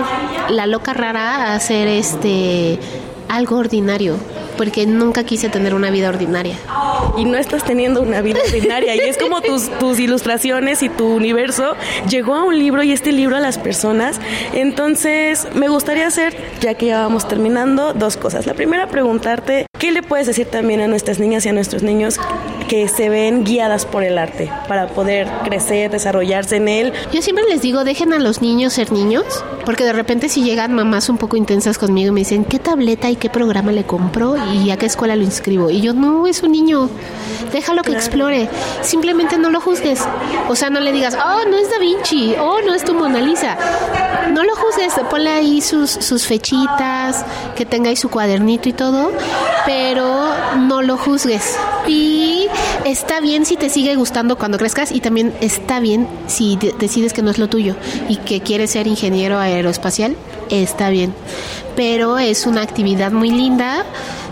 la loca rara a ser este algo ordinario porque nunca quise tener una vida ordinaria. Y no estás teniendo una vida ordinaria. y es como tus, tus ilustraciones y tu universo llegó a un libro y este libro a las personas. Entonces, me gustaría hacer, ya que ya vamos terminando, dos cosas. La primera, preguntarte, ¿qué le puedes decir también a nuestras niñas y a nuestros niños que se ven guiadas por el arte para poder crecer, desarrollarse en él? Yo siempre les digo, dejen a los niños ser niños, porque de repente si llegan mamás un poco intensas conmigo y me dicen, ¿qué tableta y qué programa le compro? y a qué escuela lo inscribo. Y yo, no, es un niño, déjalo que explore. Simplemente no lo juzgues. O sea, no le digas, oh, no es Da Vinci, oh, no es tu Mona Lisa. No lo juzgues, ponle ahí sus, sus fechitas, que tenga ahí su cuadernito y todo, pero no lo juzgues. Y está bien si te sigue gustando cuando crezcas y también está bien si decides que no es lo tuyo y que quieres ser ingeniero aeroespacial, está bien. Pero es una actividad muy linda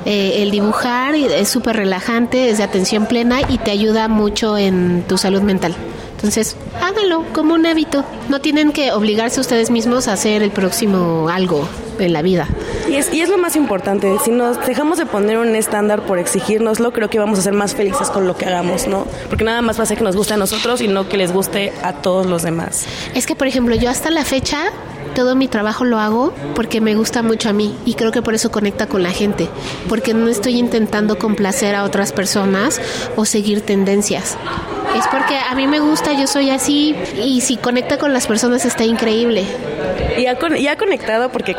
eh, el dibujar es súper relajante, es de atención plena y te ayuda mucho en tu salud mental. Entonces, háganlo como un hábito. No tienen que obligarse ustedes mismos a hacer el próximo algo en la vida. Y es, y es lo más importante. Si nos dejamos de poner un estándar por exigirnoslo, creo que vamos a ser más felices con lo que hagamos, ¿no? Porque nada más va a ser que nos guste a nosotros y no que les guste a todos los demás. Es que, por ejemplo, yo hasta la fecha todo mi trabajo lo hago porque me gusta mucho a mí y creo que por eso conecta con la gente, porque no estoy intentando complacer a otras personas o seguir tendencias. Es porque a mí me gusta, yo soy así y si conecta con las personas está increíble. Y ha, y ha conectado porque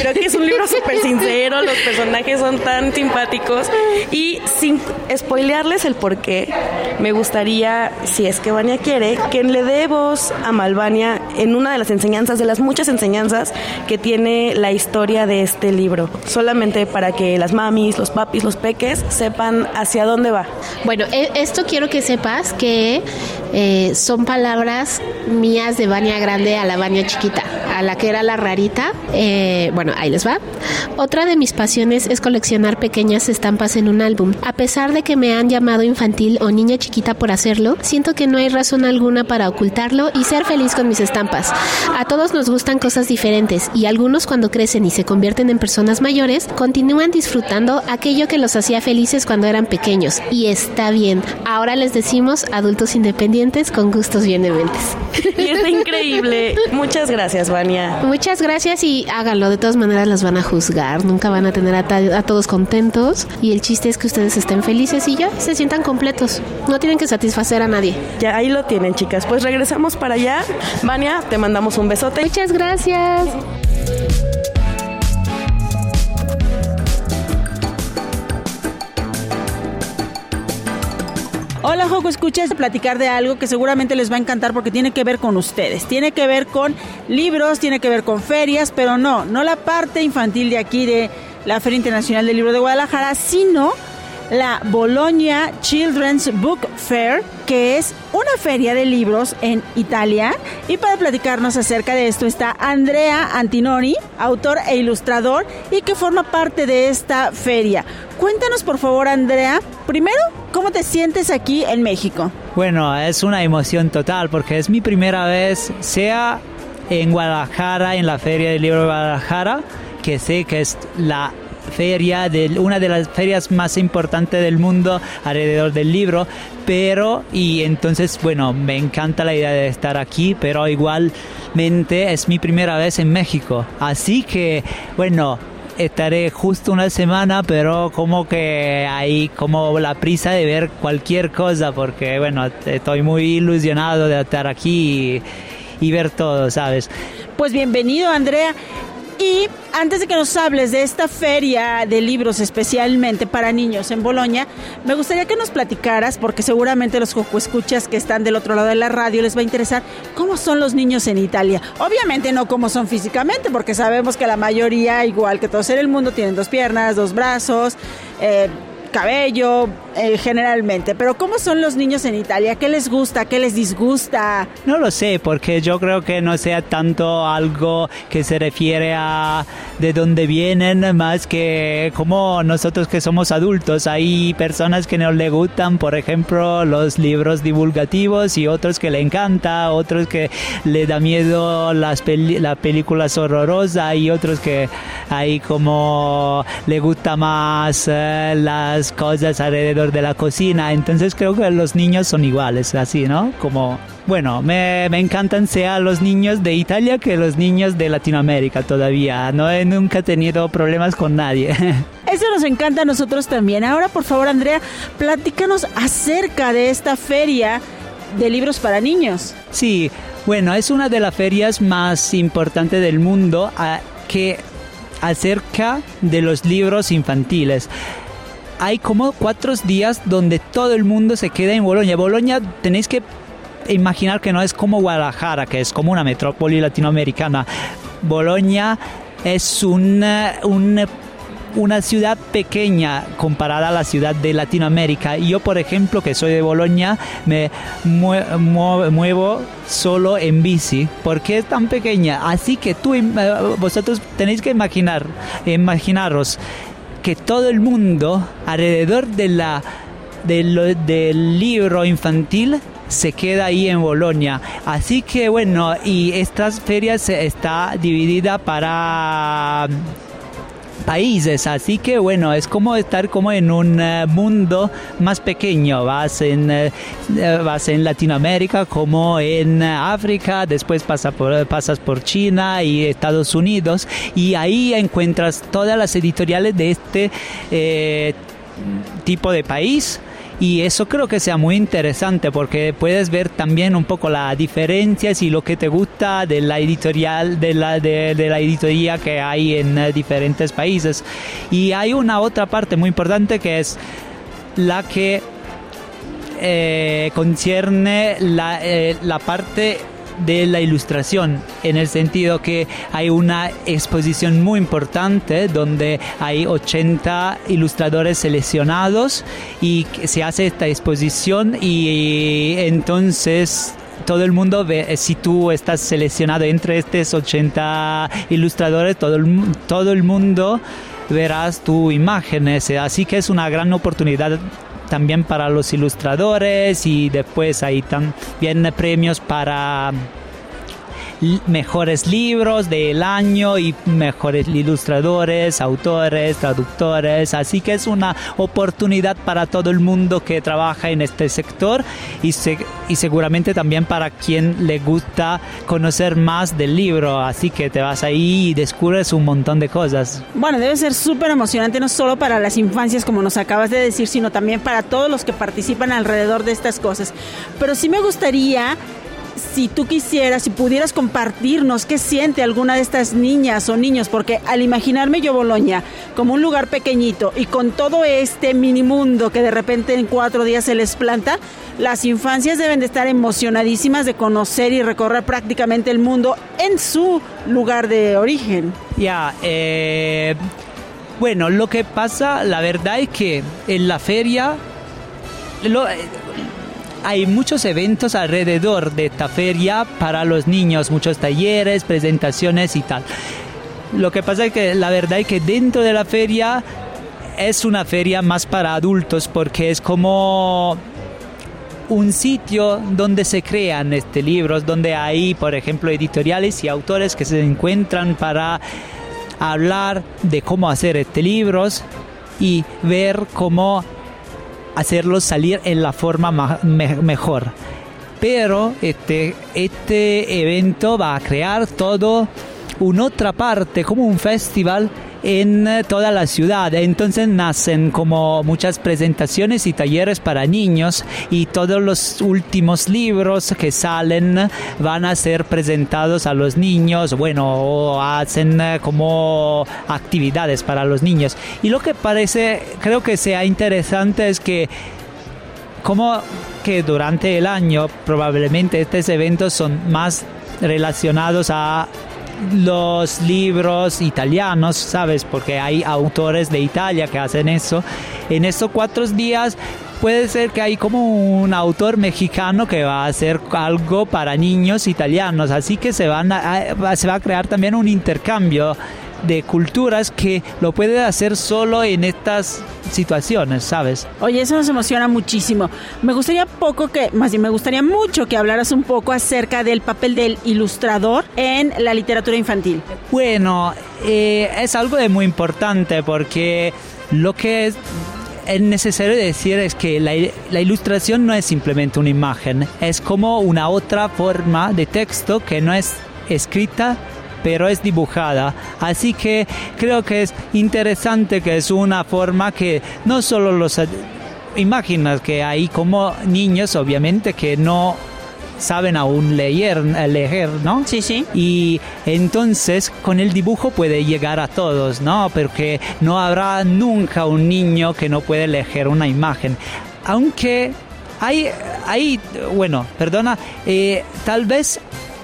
creo que es un libro súper sincero, los personajes son tan simpáticos y sin spoilearles el por qué, me gustaría, si es que Vania quiere, que le dé voz a Malvania en una de las enseñanzas, de las muchas enseñanzas que tiene la historia de este libro, solamente para que las mamis, los papis, los peques sepan hacia dónde va. Bueno, e, esto quiero que sepas que eh, son palabras mías de Vania Grande a la Vania Chiquita, a la que era la rarita. Eh, bueno, ahí les va. Otra de mis pasiones es coleccionar pequeñas estampas en un álbum. A pesar de que me han llamado infantil o niña chiquita por hacerlo, siento que no hay razón alguna para ocultarlo y ser feliz con mis estampas. A todos nos gustan cosas diferentes y algunos cuando crecen y se convierten en personas mayores continúan disfrutando aquello que los hacía felices cuando eran pequeños. Y está bien. Ahora les decimos adultos independientes con gustos bien dementes. Y está increíble. Muchas gracias, Vania. Muchas gracias y háganlo. De todas maneras las van a juzgar. Nunca van a tener a, a todos contentos. Y el chiste es que ustedes estén felices y ya se sientan completos. No tienen que satisfacer a nadie. Ya ahí lo tienen, chicas. Pues regresamos para allá. Vania, te mandamos un besote. Muchas gracias. Hola, Joco, escuchas platicar de algo que seguramente les va a encantar porque tiene que ver con ustedes. Tiene que ver con libros, tiene que ver con ferias, pero no, no la parte infantil de aquí de la Feria Internacional del Libro de Guadalajara, sino la Bologna Children's Book Fair, que es una feria de libros en Italia. Y para platicarnos acerca de esto está Andrea Antinori, autor e ilustrador, y que forma parte de esta feria. Cuéntanos por favor, Andrea, primero, ¿cómo te sientes aquí en México? Bueno, es una emoción total porque es mi primera vez, sea en Guadalajara, en la Feria del Libro de Guadalajara, que sé que es la feria, de, una de las ferias más importantes del mundo alrededor del libro, pero y entonces, bueno, me encanta la idea de estar aquí, pero igualmente es mi primera vez en México, así que, bueno, estaré justo una semana, pero como que hay como la prisa de ver cualquier cosa, porque bueno, estoy muy ilusionado de estar aquí y, y ver todo, ¿sabes? Pues bienvenido, Andrea. Y antes de que nos hables de esta feria de libros especialmente para niños en Bolonia, me gustaría que nos platicaras, porque seguramente los escuchas que están del otro lado de la radio les va a interesar, cómo son los niños en Italia. Obviamente no cómo son físicamente, porque sabemos que la mayoría, igual que todos en el mundo, tienen dos piernas, dos brazos. Eh, cabello, eh, generalmente. Pero ¿cómo son los niños en Italia? ¿Qué les gusta? ¿Qué les disgusta? No lo sé, porque yo creo que no sea tanto algo que se refiere a de dónde vienen, más que como nosotros que somos adultos. Hay personas que no le gustan, por ejemplo, los libros divulgativos y otros que le encanta, otros que le da miedo las, las películas horrorosas y otros que hay como le gusta más eh, las cosas alrededor de la cocina. Entonces creo que los niños son iguales, así, ¿no? Como, bueno, me, me encantan sea los niños de Italia que los niños de Latinoamérica todavía. No he nunca tenido problemas con nadie. Eso nos encanta a nosotros también. Ahora, por favor, Andrea, platícanos acerca de esta feria de libros para niños. Sí, bueno, es una de las ferias más importantes del mundo a, que acerca de los libros infantiles hay como cuatro días donde todo el mundo se queda en Bolonia. Bolonia tenéis que imaginar que no es como Guadalajara, que es como una metrópoli latinoamericana. Bolonia es una, una, ciudad pequeña comparada a la ciudad de Latinoamérica. Yo, por ejemplo, que soy de Bolonia, me muevo solo en bici porque es tan pequeña. Así que tú, vosotros tenéis que imaginar, imaginaros que todo el mundo alrededor de la, del libro infantil se queda ahí en Bolonia. Así que bueno, y estas ferias está dividida para países, así que bueno, es como estar como en un uh, mundo más pequeño, vas en, uh, vas en Latinoamérica como en África, después pasa por, pasas por China y Estados Unidos y ahí encuentras todas las editoriales de este eh, tipo de país y eso creo que sea muy interesante porque puedes ver también un poco las diferencias y lo que te gusta de la editorial de la de, la editoría que hay en uh, diferentes países. Y hay una otra parte muy importante que es la que eh, concierne la, eh, la parte de la ilustración, en el sentido que hay una exposición muy importante donde hay 80 ilustradores seleccionados y se hace esta exposición y entonces todo el mundo ve, si tú estás seleccionado entre estos 80 ilustradores, todo el, todo el mundo verás tu imágenes, así que es una gran oportunidad también para los ilustradores y después hay también premios para mejores libros del año y mejores ilustradores, autores, traductores. Así que es una oportunidad para todo el mundo que trabaja en este sector y, y seguramente también para quien le gusta conocer más del libro. Así que te vas ahí y descubres un montón de cosas. Bueno, debe ser súper emocionante no solo para las infancias como nos acabas de decir, sino también para todos los que participan alrededor de estas cosas. Pero sí me gustaría si tú quisieras, si pudieras compartirnos qué siente alguna de estas niñas o niños, porque al imaginarme yo Boloña como un lugar pequeñito y con todo este mini mundo que de repente en cuatro días se les planta, las infancias deben de estar emocionadísimas de conocer y recorrer prácticamente el mundo en su lugar de origen. Ya, eh, bueno, lo que pasa, la verdad es que en la feria... Lo, hay muchos eventos alrededor de esta feria para los niños, muchos talleres, presentaciones y tal. Lo que pasa es que la verdad es que dentro de la feria es una feria más para adultos porque es como un sitio donde se crean este libros, donde hay, por ejemplo, editoriales y autores que se encuentran para hablar de cómo hacer este libros y ver cómo hacerlos salir en la forma mejor. Pero este, este evento va a crear todo una otra parte, como un festival en eh, toda la ciudad. Entonces nacen como muchas presentaciones y talleres para niños y todos los últimos libros que salen van a ser presentados a los niños, bueno, o hacen eh, como actividades para los niños. Y lo que parece, creo que sea interesante es que como que durante el año probablemente estos eventos son más relacionados a los libros italianos, ¿sabes? Porque hay autores de Italia que hacen eso. En estos cuatro días puede ser que hay como un autor mexicano que va a hacer algo para niños italianos, así que se, van se va a crear también un intercambio de culturas que lo puede hacer solo en estas situaciones, ¿sabes? Oye, eso nos emociona muchísimo. Me gustaría poco que, más bien me gustaría mucho que hablaras un poco acerca del papel del ilustrador en la literatura infantil. Bueno, eh, es algo de muy importante porque lo que es es necesario decir es que la, la, ilustración no es simplemente una imagen, es como una otra forma de texto que no es escrita pero es dibujada. Así que creo que es interesante que es una forma que no solo los... Imaginas que hay como niños, obviamente, que no saben aún leer, leer, ¿no? Sí, sí. Y entonces con el dibujo puede llegar a todos, ¿no? Porque no habrá nunca un niño que no puede leer una imagen. Aunque hay, hay bueno, perdona, eh, tal vez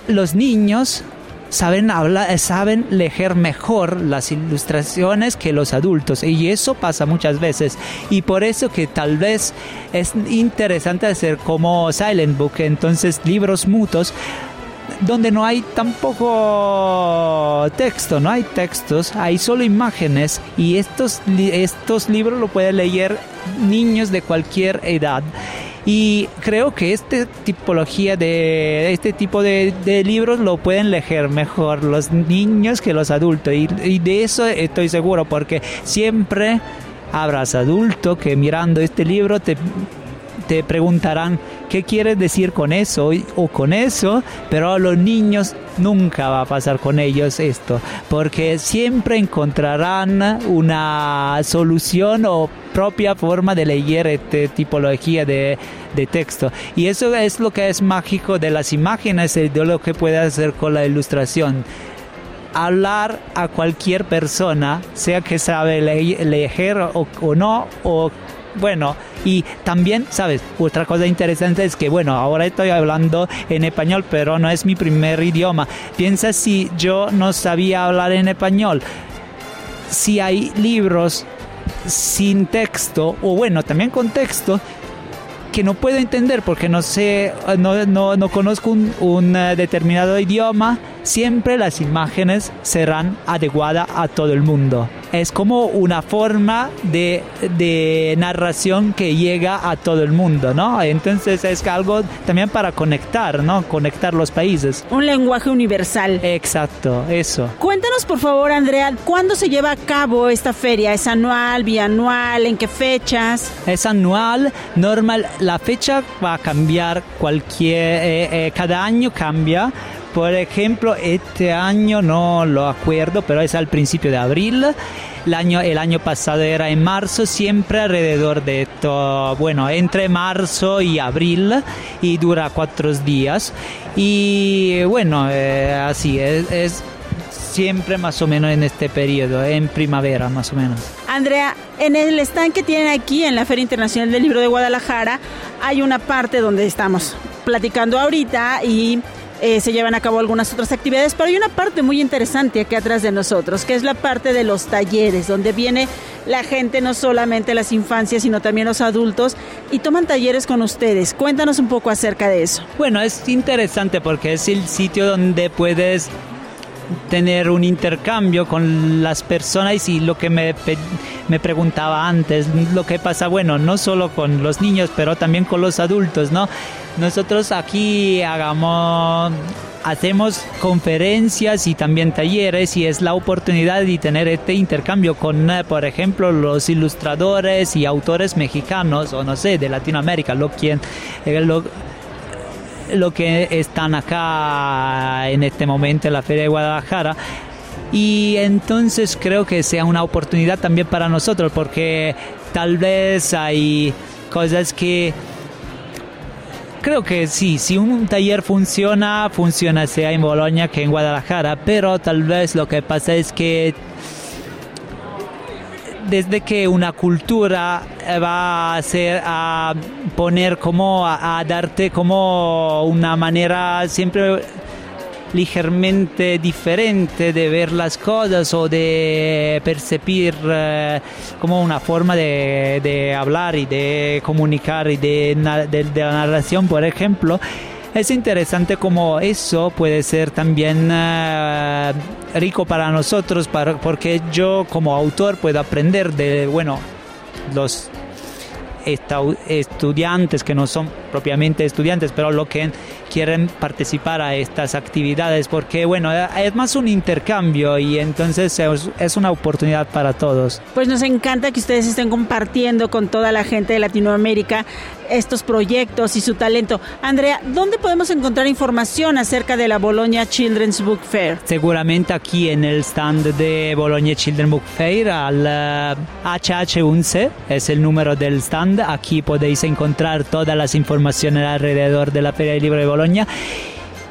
los niños saben hablar, eh, saben leer mejor las ilustraciones que los adultos. Y eso pasa muchas veces. Y por eso que tal vez es interesante hacer como Silent Book, entonces libros mutos donde no hay tampoco texto, no hay textos, hay solo imágenes. Y estos, estos libros lo pueden leer niños de cualquier edad y creo que esta tipología de este tipo de, libros lo pueden leer mejor los niños que los adultos. Y, de eso estoy seguro porque siempre habrás adulto que mirando este libro te te preguntarán qué quieres decir con eso o con eso, pero a los niños nunca va a pasar con ellos esto, porque siempre encontrarán una solución o propia forma de leer esta tipología de, de texto. Y eso es lo que es mágico de las imágenes y de lo que puede hacer con la ilustración hablar a cualquier persona, sea que sabe leer o, o no, o bueno, Y también, ¿sabes? Otra cosa interesante es que, bueno, ahora estoy hablando en español, pero no es mi primer idioma. Piensa si yo no sabía hablar en español. Si hay libros sin texto, o bueno, también con texto, que no puedo entender porque no sé, no, no, no conozco un, un, eh, determinado idioma, siempre las imágenes serán adecuadas a todo el mundo. Es como una forma de, de narración que llega a todo el mundo, ¿no? Entonces es algo también para conectar, ¿no? Conectar los países. Un lenguaje universal. Exacto, eso. Cuéntanos por favor, Andrea, ¿cuándo se lleva a cabo esta feria? ¿Es anual, bianual? ¿En qué fechas? Es anual, normal. La fecha va a cambiar cualquier, eh, eh, cada año cambia. Por ejemplo, este año no lo acuerdo, pero es al principio de abril. El año, el año pasado era en marzo, siempre alrededor de esto, bueno, entre marzo y abril y dura cuatro días. Y bueno, eh, así es, es siempre más o menos en este periodo, en primavera más o menos. Andrea, en el stand que tienen aquí en la Feria Internacional del Libro de Guadalajara hay una parte donde estamos platicando ahorita y eh, se llevan a cabo algunas otras actividades, pero hay una parte muy interesante aquí atrás de nosotros, que es la parte de los talleres, donde viene la gente, no solamente las infancias, sino también los adultos, y toman talleres con ustedes. Cuéntanos un poco acerca de eso. Bueno, es interesante porque es el sitio donde puedes tener un intercambio con las personas y lo que me, me preguntaba antes, lo que pasa, bueno, no solo con los niños, pero también con los adultos, ¿no? Nosotros aquí hagamos hacemos conferencias y también talleres y es la oportunidad de tener este intercambio con, eh, por ejemplo, los ilustradores y autores mexicanos o no sé, de Latinoamérica, lo, quien, eh, lo, lo que están acá en este momento en la Feria de Guadalajara. Y entonces creo que sea una oportunidad también para nosotros porque tal vez hay cosas que creo que sí, si un taller funciona, funciona sea en Bolonia que en Guadalajara, pero tal vez lo que pasa es que desde que una cultura va a ser a poner como a, a darte como una manera siempre ligeramente diferente de ver las cosas o de percibir eh, como una forma de, de, hablar y de comunicar y de, de, la narración, por ejemplo. Es interesante como eso puede ser también uh, rico para nosotros para, porque yo como autor puedo aprender de, bueno, los estudiantes que no son propiamente estudiantes, pero lo que quieren participar a estas actividades, porque bueno, es más un intercambio y entonces es, una oportunidad para todos. Pues nos encanta que ustedes estén compartiendo con toda la gente de Latinoamérica estos proyectos y su talento. Andrea, ¿dónde podemos encontrar información acerca de la Bologna Children's Book Fair? Seguramente aquí en el stand de Bologna Children's Book Fair, al HH11 es el número del stand. Aquí podéis encontrar todas las informaciones alrededor de la Feria del Libro de Bologna.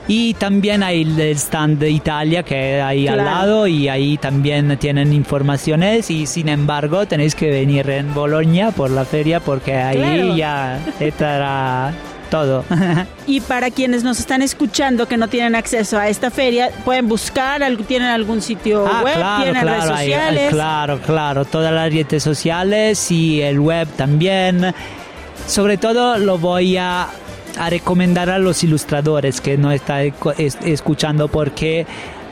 Y también hay el stand de Italia que hay claro. al lado y ahí también tienen informaciones y sin embargo tenéis que venir en Bolonia por la feria porque ahí claro. ya estará todo. y para quienes nos están escuchando que no tienen acceso a esta feria, pueden buscar, tienen algún sitio ah, web, claro, tienen claro, redes ahí, sociales. claro, claro, todas las redes sociales y el web también. Sobre todo lo voy a a recomendar a los ilustradores que no están escuchando porque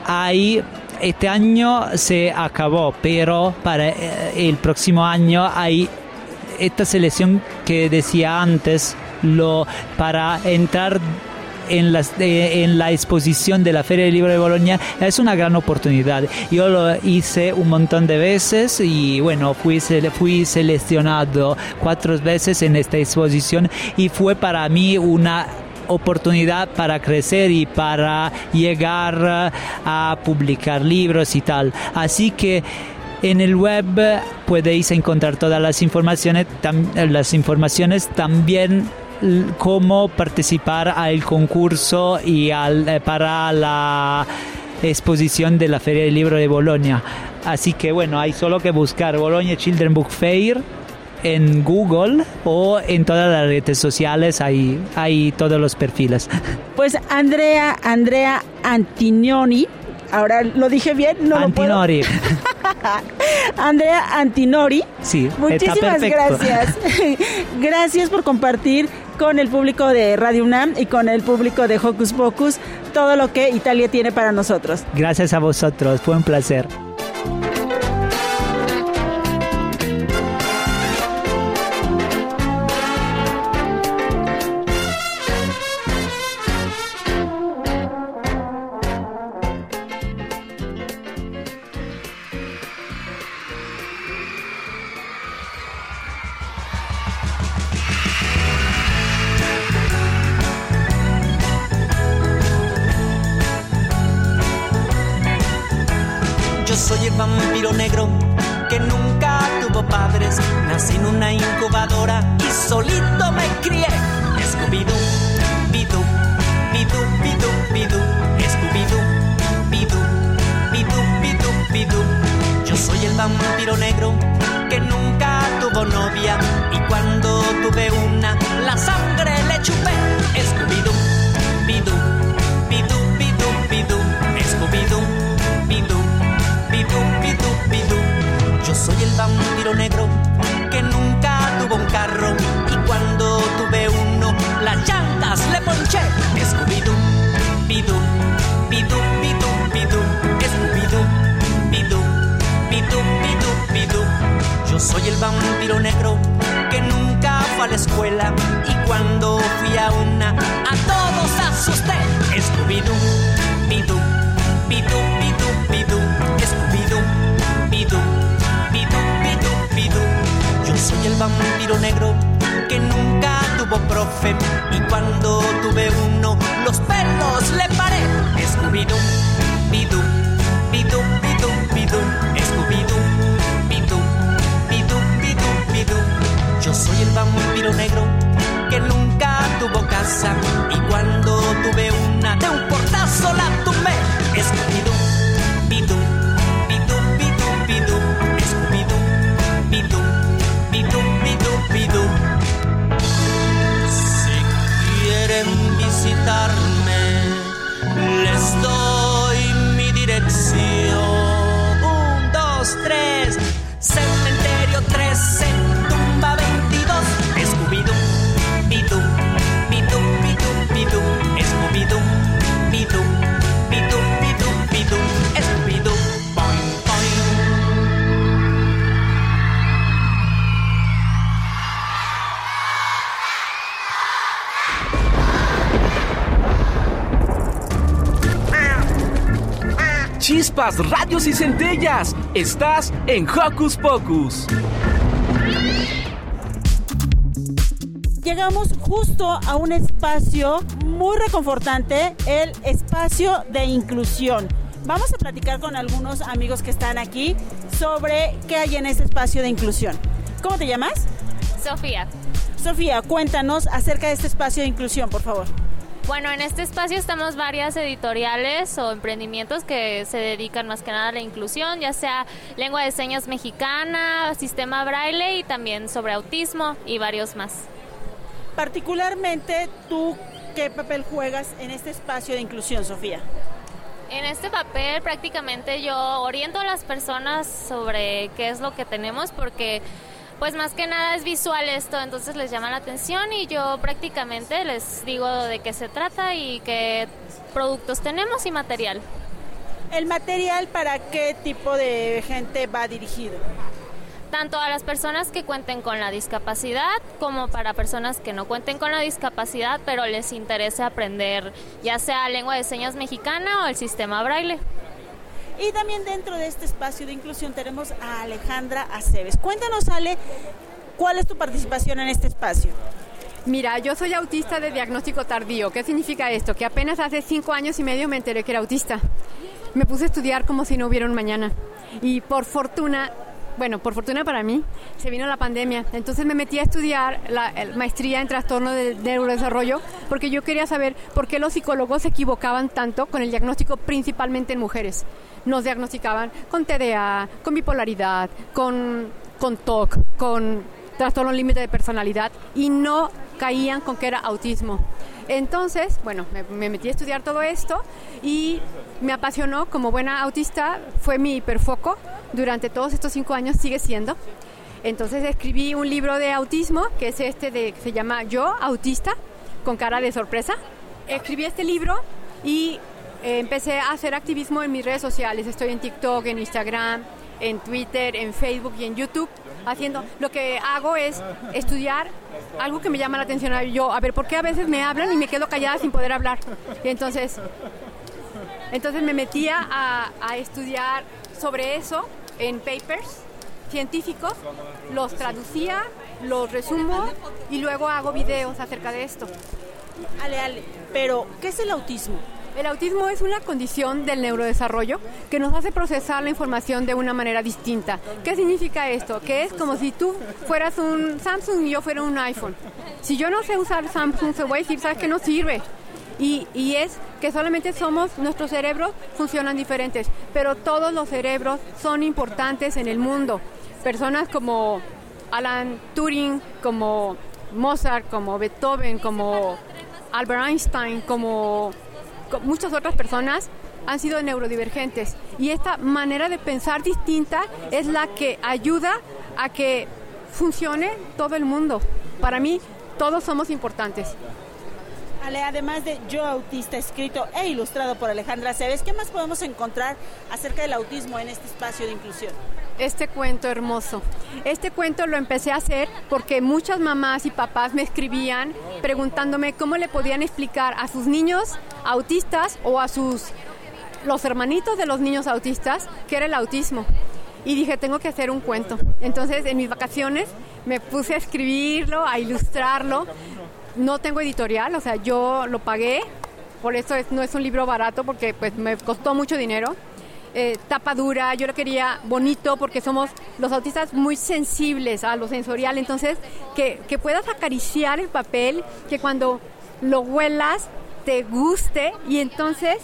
hay este año se acabó, pero para el próximo año hay esta selección que decía antes, lo para entrar en, las, eh, en la exposición de la Feria del Libro de Bolonia es una gran oportunidad. Yo lo hice un montón de veces y bueno, fui, fui seleccionado cuatro veces en esta exposición y fue para mí una oportunidad para crecer y para llegar a publicar libros y tal. Así que en el web podéis encontrar todas las informaciones, las informaciones también cómo participar al concurso y al, eh, para la exposición de la Feria del Libro de Bolonia. Así que bueno, hay solo que buscar Bologna Children Book Fair en Google o en todas las redes sociales, hay, hay todos los perfiles. Pues Andrea, Andrea Antinioni, ahora lo dije bien, no Antinori. lo puedo. Andrea Antinori. Sí, Muchísimas gracias. gracias por compartir con el público de Radio UNAM y con el público de Hocus Pocus todo lo que Italia tiene para nosotros. Gracias a vosotros, fue un placer. Vampiro negro que nunca fue a la escuela y cuando fui a una a todos asusté. Scooby-Doo, bidú, bidú, bidú, bidú. Scooby-Doo, bidú, bidú, bidú, bidú. Yo soy el vampiro negro que nunca tuvo profe y cuando tuve uno los pelos le paré. Scooby-Doo, bidú, bidú, el vampiro negro que nunca tuvo casa y cuando tuve una de un portazo la tumbé. Scooby-Doo, bidú, bidú, bidú, bidú. Scooby-Doo, bidú, bidú, bidú, bidú. Si quieren visitarme, Chispas, radios y centellas. Estás en Hocus Pocus. Llegamos justo a un espacio muy reconfortante, el espacio de inclusión. Vamos a platicar con algunos amigos que están aquí sobre qué hay en este espacio de inclusión. ¿Cómo te llamas? Sofía. Sofía, cuéntanos acerca de este espacio de inclusión, por favor. Bueno, en este espacio estamos varias editoriales o emprendimientos que se dedican más que nada a la inclusión, ya sea lengua de señas mexicana, sistema braille y también sobre autismo y varios más. Particularmente, ¿tú qué papel juegas en este espacio de inclusión, Sofía? En este papel prácticamente yo oriento a las personas sobre qué es lo que tenemos porque pues más que nada es visual esto, entonces les llama la atención y yo prácticamente les digo de qué se trata y qué productos tenemos y material. ¿El material para qué tipo de gente va dirigido? Tanto a las personas que cuenten con la discapacidad como para personas que no cuenten con la discapacidad pero les interese aprender ya sea lengua de señas mexicana o el sistema braille. Y también dentro de este espacio de inclusión tenemos a Alejandra Aceves. Cuéntanos, Ale, ¿cuál es tu participación en este espacio? Mira, yo soy autista de diagnóstico tardío. ¿Qué significa esto? Que apenas hace cinco años y medio me enteré que era autista. Me puse a estudiar como si no hubiera un mañana. Y por fortuna, bueno, por fortuna para mí, se vino la pandemia. Entonces me metí a estudiar la maestría en trastorno de, de neurodesarrollo porque yo quería saber por qué los psicólogos se equivocaban tanto con el diagnóstico principalmente en mujeres. Nos diagnosticaban con TDA, con bipolaridad, con, con TOC, con trastorno límite de personalidad y no caían con que era autismo. Entonces, bueno, me, me, metí a estudiar todo esto y me apasionó como buena autista, fue mi hiperfoco durante todos estos cinco años, sigue siendo. Entonces escribí un libro de autismo, que es este de, que se llama Yo, autista, con cara de sorpresa. Escribí este libro y eh, empecé a hacer activismo en mis redes sociales. Estoy en TikTok, en Instagram, en Twitter, en Facebook y en YouTube haciendo. Lo que hago es estudiar algo que me llama la atención a yo. A ver, ¿por qué a veces me hablan y me quedo callada sin poder hablar? Y entonces, entonces me metía a, a estudiar sobre eso en papers científicos, los traducía, los resumo y luego hago videos acerca de esto. Ale, Ale, pero ¿qué es el autismo? El autismo es una condición del neurodesarrollo que nos hace procesar la información de una manera distinta. ¿Qué significa esto? Que es como si tú fueras un Samsung y yo fuera un iPhone. Si yo no sé usar Samsung, se voy a decir, ¿sabes que no sirve? Y, es que solamente somos, nuestros cerebros funcionan diferentes, pero todos los cerebros son importantes en el mundo. Personas como Alan Turing, como Mozart, como Beethoven, como Albert Einstein, como muchas otras personas han sido neurodivergentes y esta manera de pensar distinta es la que ayuda a que funcione todo el mundo. Para mí, todos somos importantes. Además de Yo Autista, escrito e ilustrado por Alejandra Cebes, ¿qué más podemos encontrar acerca del autismo en este espacio de inclusión? Este cuento hermoso. Este cuento lo empecé a hacer porque muchas mamás y papás me escribían preguntándome cómo le podían explicar a sus niños autistas o a sus los hermanitos de los niños autistas qué era el autismo. Y dije, tengo que hacer un cuento. Entonces, en mis vacaciones me puse a escribirlo, a ilustrarlo. No tengo editorial, o sea, yo lo pagué. Por eso es, no es un libro barato porque pues me costó mucho dinero. Eh, tapa dura, yo lo quería bonito porque somos los autistas muy sensibles a lo sensorial, entonces que, que puedas acariciar el papel, que cuando lo huelas te guste y entonces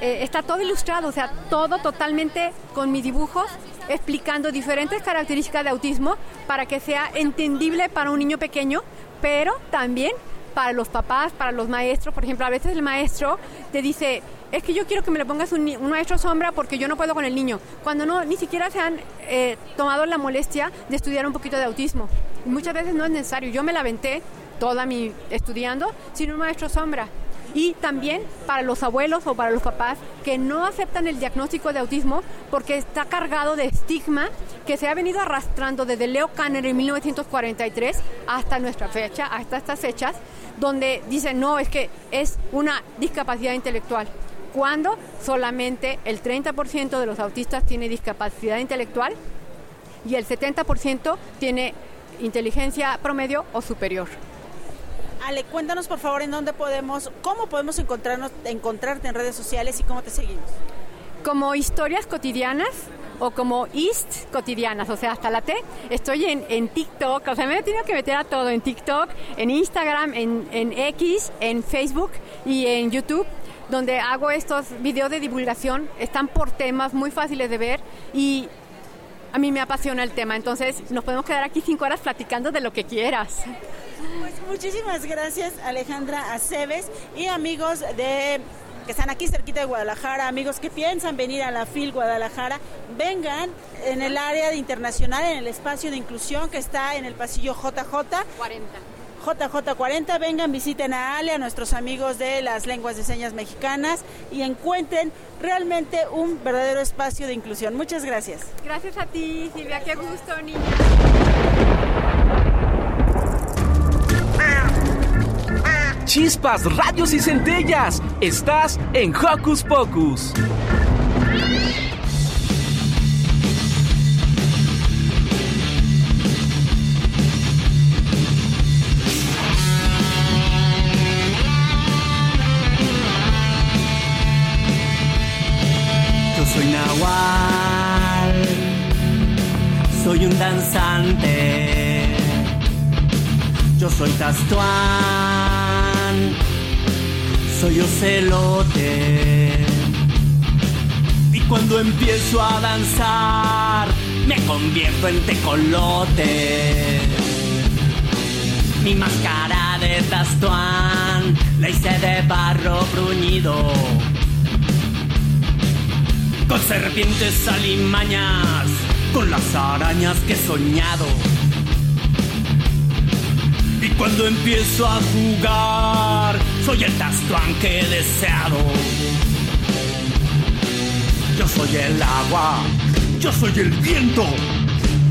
eh, está todo ilustrado, o sea, todo totalmente con mis dibujos explicando diferentes características de autismo para que sea entendible para un niño pequeño, pero también para los papás, para los maestros. Por ejemplo, a veces el maestro te dice, es que yo quiero que me le pongas un, un maestro sombra porque yo no puedo con el niño. Cuando no, ni siquiera se han eh, tomado la molestia de estudiar un poquito de autismo. muchas veces no es necesario. Yo me la aventé toda mi estudiando sin un maestro sombra y también para los abuelos o para los papás que no aceptan el diagnóstico de autismo porque está cargado de estigma que se ha venido arrastrando desde Leo Kanner en 1943 hasta nuestra fecha, hasta estas fechas, donde dicen, no, es que es una discapacidad intelectual cuando solamente el 30% de los autistas tiene discapacidad intelectual y el 70% tiene inteligencia promedio o superior. Ale, cuéntanos por favor en dónde podemos, cómo podemos encontrarnos, encontrarte en redes sociales y cómo te seguimos. Como historias cotidianas o como East cotidianas, o sea, hasta la T. Estoy en, en TikTok, o sea, me he tenido que meter a todo en TikTok, en Instagram, en, en X, en Facebook y en YouTube donde hago estos videos de divulgación, están por temas muy fáciles de ver y a mí me apasiona el tema, entonces nos podemos quedar aquí cinco horas platicando de lo que quieras. Pues muchísimas gracias Alejandra Aceves y amigos de que están aquí cerquita de Guadalajara, amigos que piensan venir a la FIL Guadalajara, vengan en el área de internacional, en el espacio de inclusión que está en el pasillo JJ. 40. JJ40, vengan, visiten a Ale, a nuestros amigos de las lenguas de señas mexicanas y encuentren realmente un verdadero espacio de inclusión. Muchas gracias. Gracias a ti, Silvia, qué gusto, niña. Chispas, radios y centellas. Estás en Hocus Pocus. Yo soy Nahual, soy un danzante. Yo soy Tastuán, soy ocelote. Y cuando empiezo a danzar, me convierto en tecolote. Mi máscara de Tastuán la hice de barro bruñido. Con serpientes alimañas, con las arañas que he soñado. Y cuando empiezo a jugar, soy el Tastuán que he deseado. Yo soy el agua, yo soy el viento,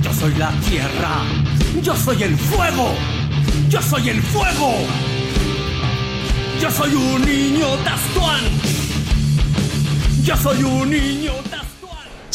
yo soy la tierra, yo soy el fuego, yo soy el fuego. Yo soy un niño Tastuán. Yo soy un niño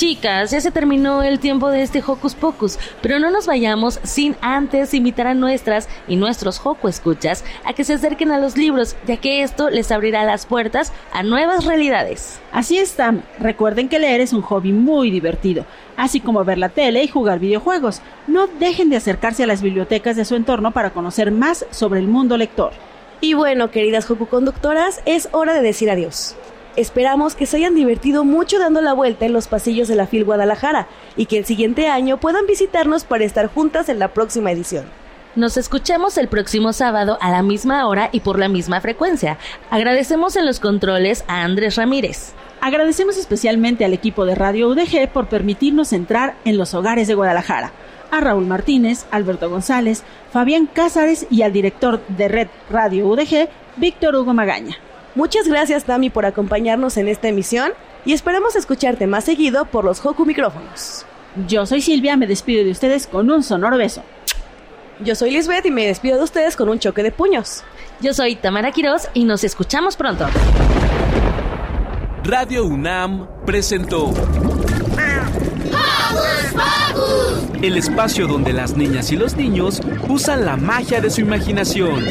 Chicas, ya se terminó el tiempo de este Hocus Pocus, pero no nos vayamos sin antes invitar a nuestras y nuestros Hoku escuchas a que se acerquen a los libros, ya que esto les abrirá las puertas a nuevas realidades. Así está, recuerden que leer es un hobby muy divertido, así como ver la tele y jugar videojuegos. No dejen de acercarse a las bibliotecas de su entorno para conocer más sobre el mundo lector. Y bueno, queridas Hoku conductoras, es hora de decir adiós. Esperamos que se hayan divertido mucho dando la vuelta en los pasillos de la FIL Guadalajara y que el siguiente año puedan visitarnos para estar juntas en la próxima edición. Nos escuchamos el próximo sábado a la misma hora y por la misma frecuencia. Agradecemos en los controles a Andrés Ramírez. Agradecemos especialmente al equipo de Radio UDG por permitirnos entrar en los hogares de Guadalajara, a Raúl Martínez, Alberto González, Fabián Cázares y al director de Red Radio UDG, Víctor Hugo Magaña. Muchas gracias, Dami, por acompañarnos en esta emisión y esperamos escucharte más seguido por los Hoku micrófonos. Yo soy Silvia, me despido de ustedes con un sonoro beso. Yo soy Lisbeth y me despido de ustedes con un choque de puños. Yo soy Tamara Quiroz y nos escuchamos pronto. Radio UNAM presentó el espacio donde las niñas y los niños usan la magia de su imaginación.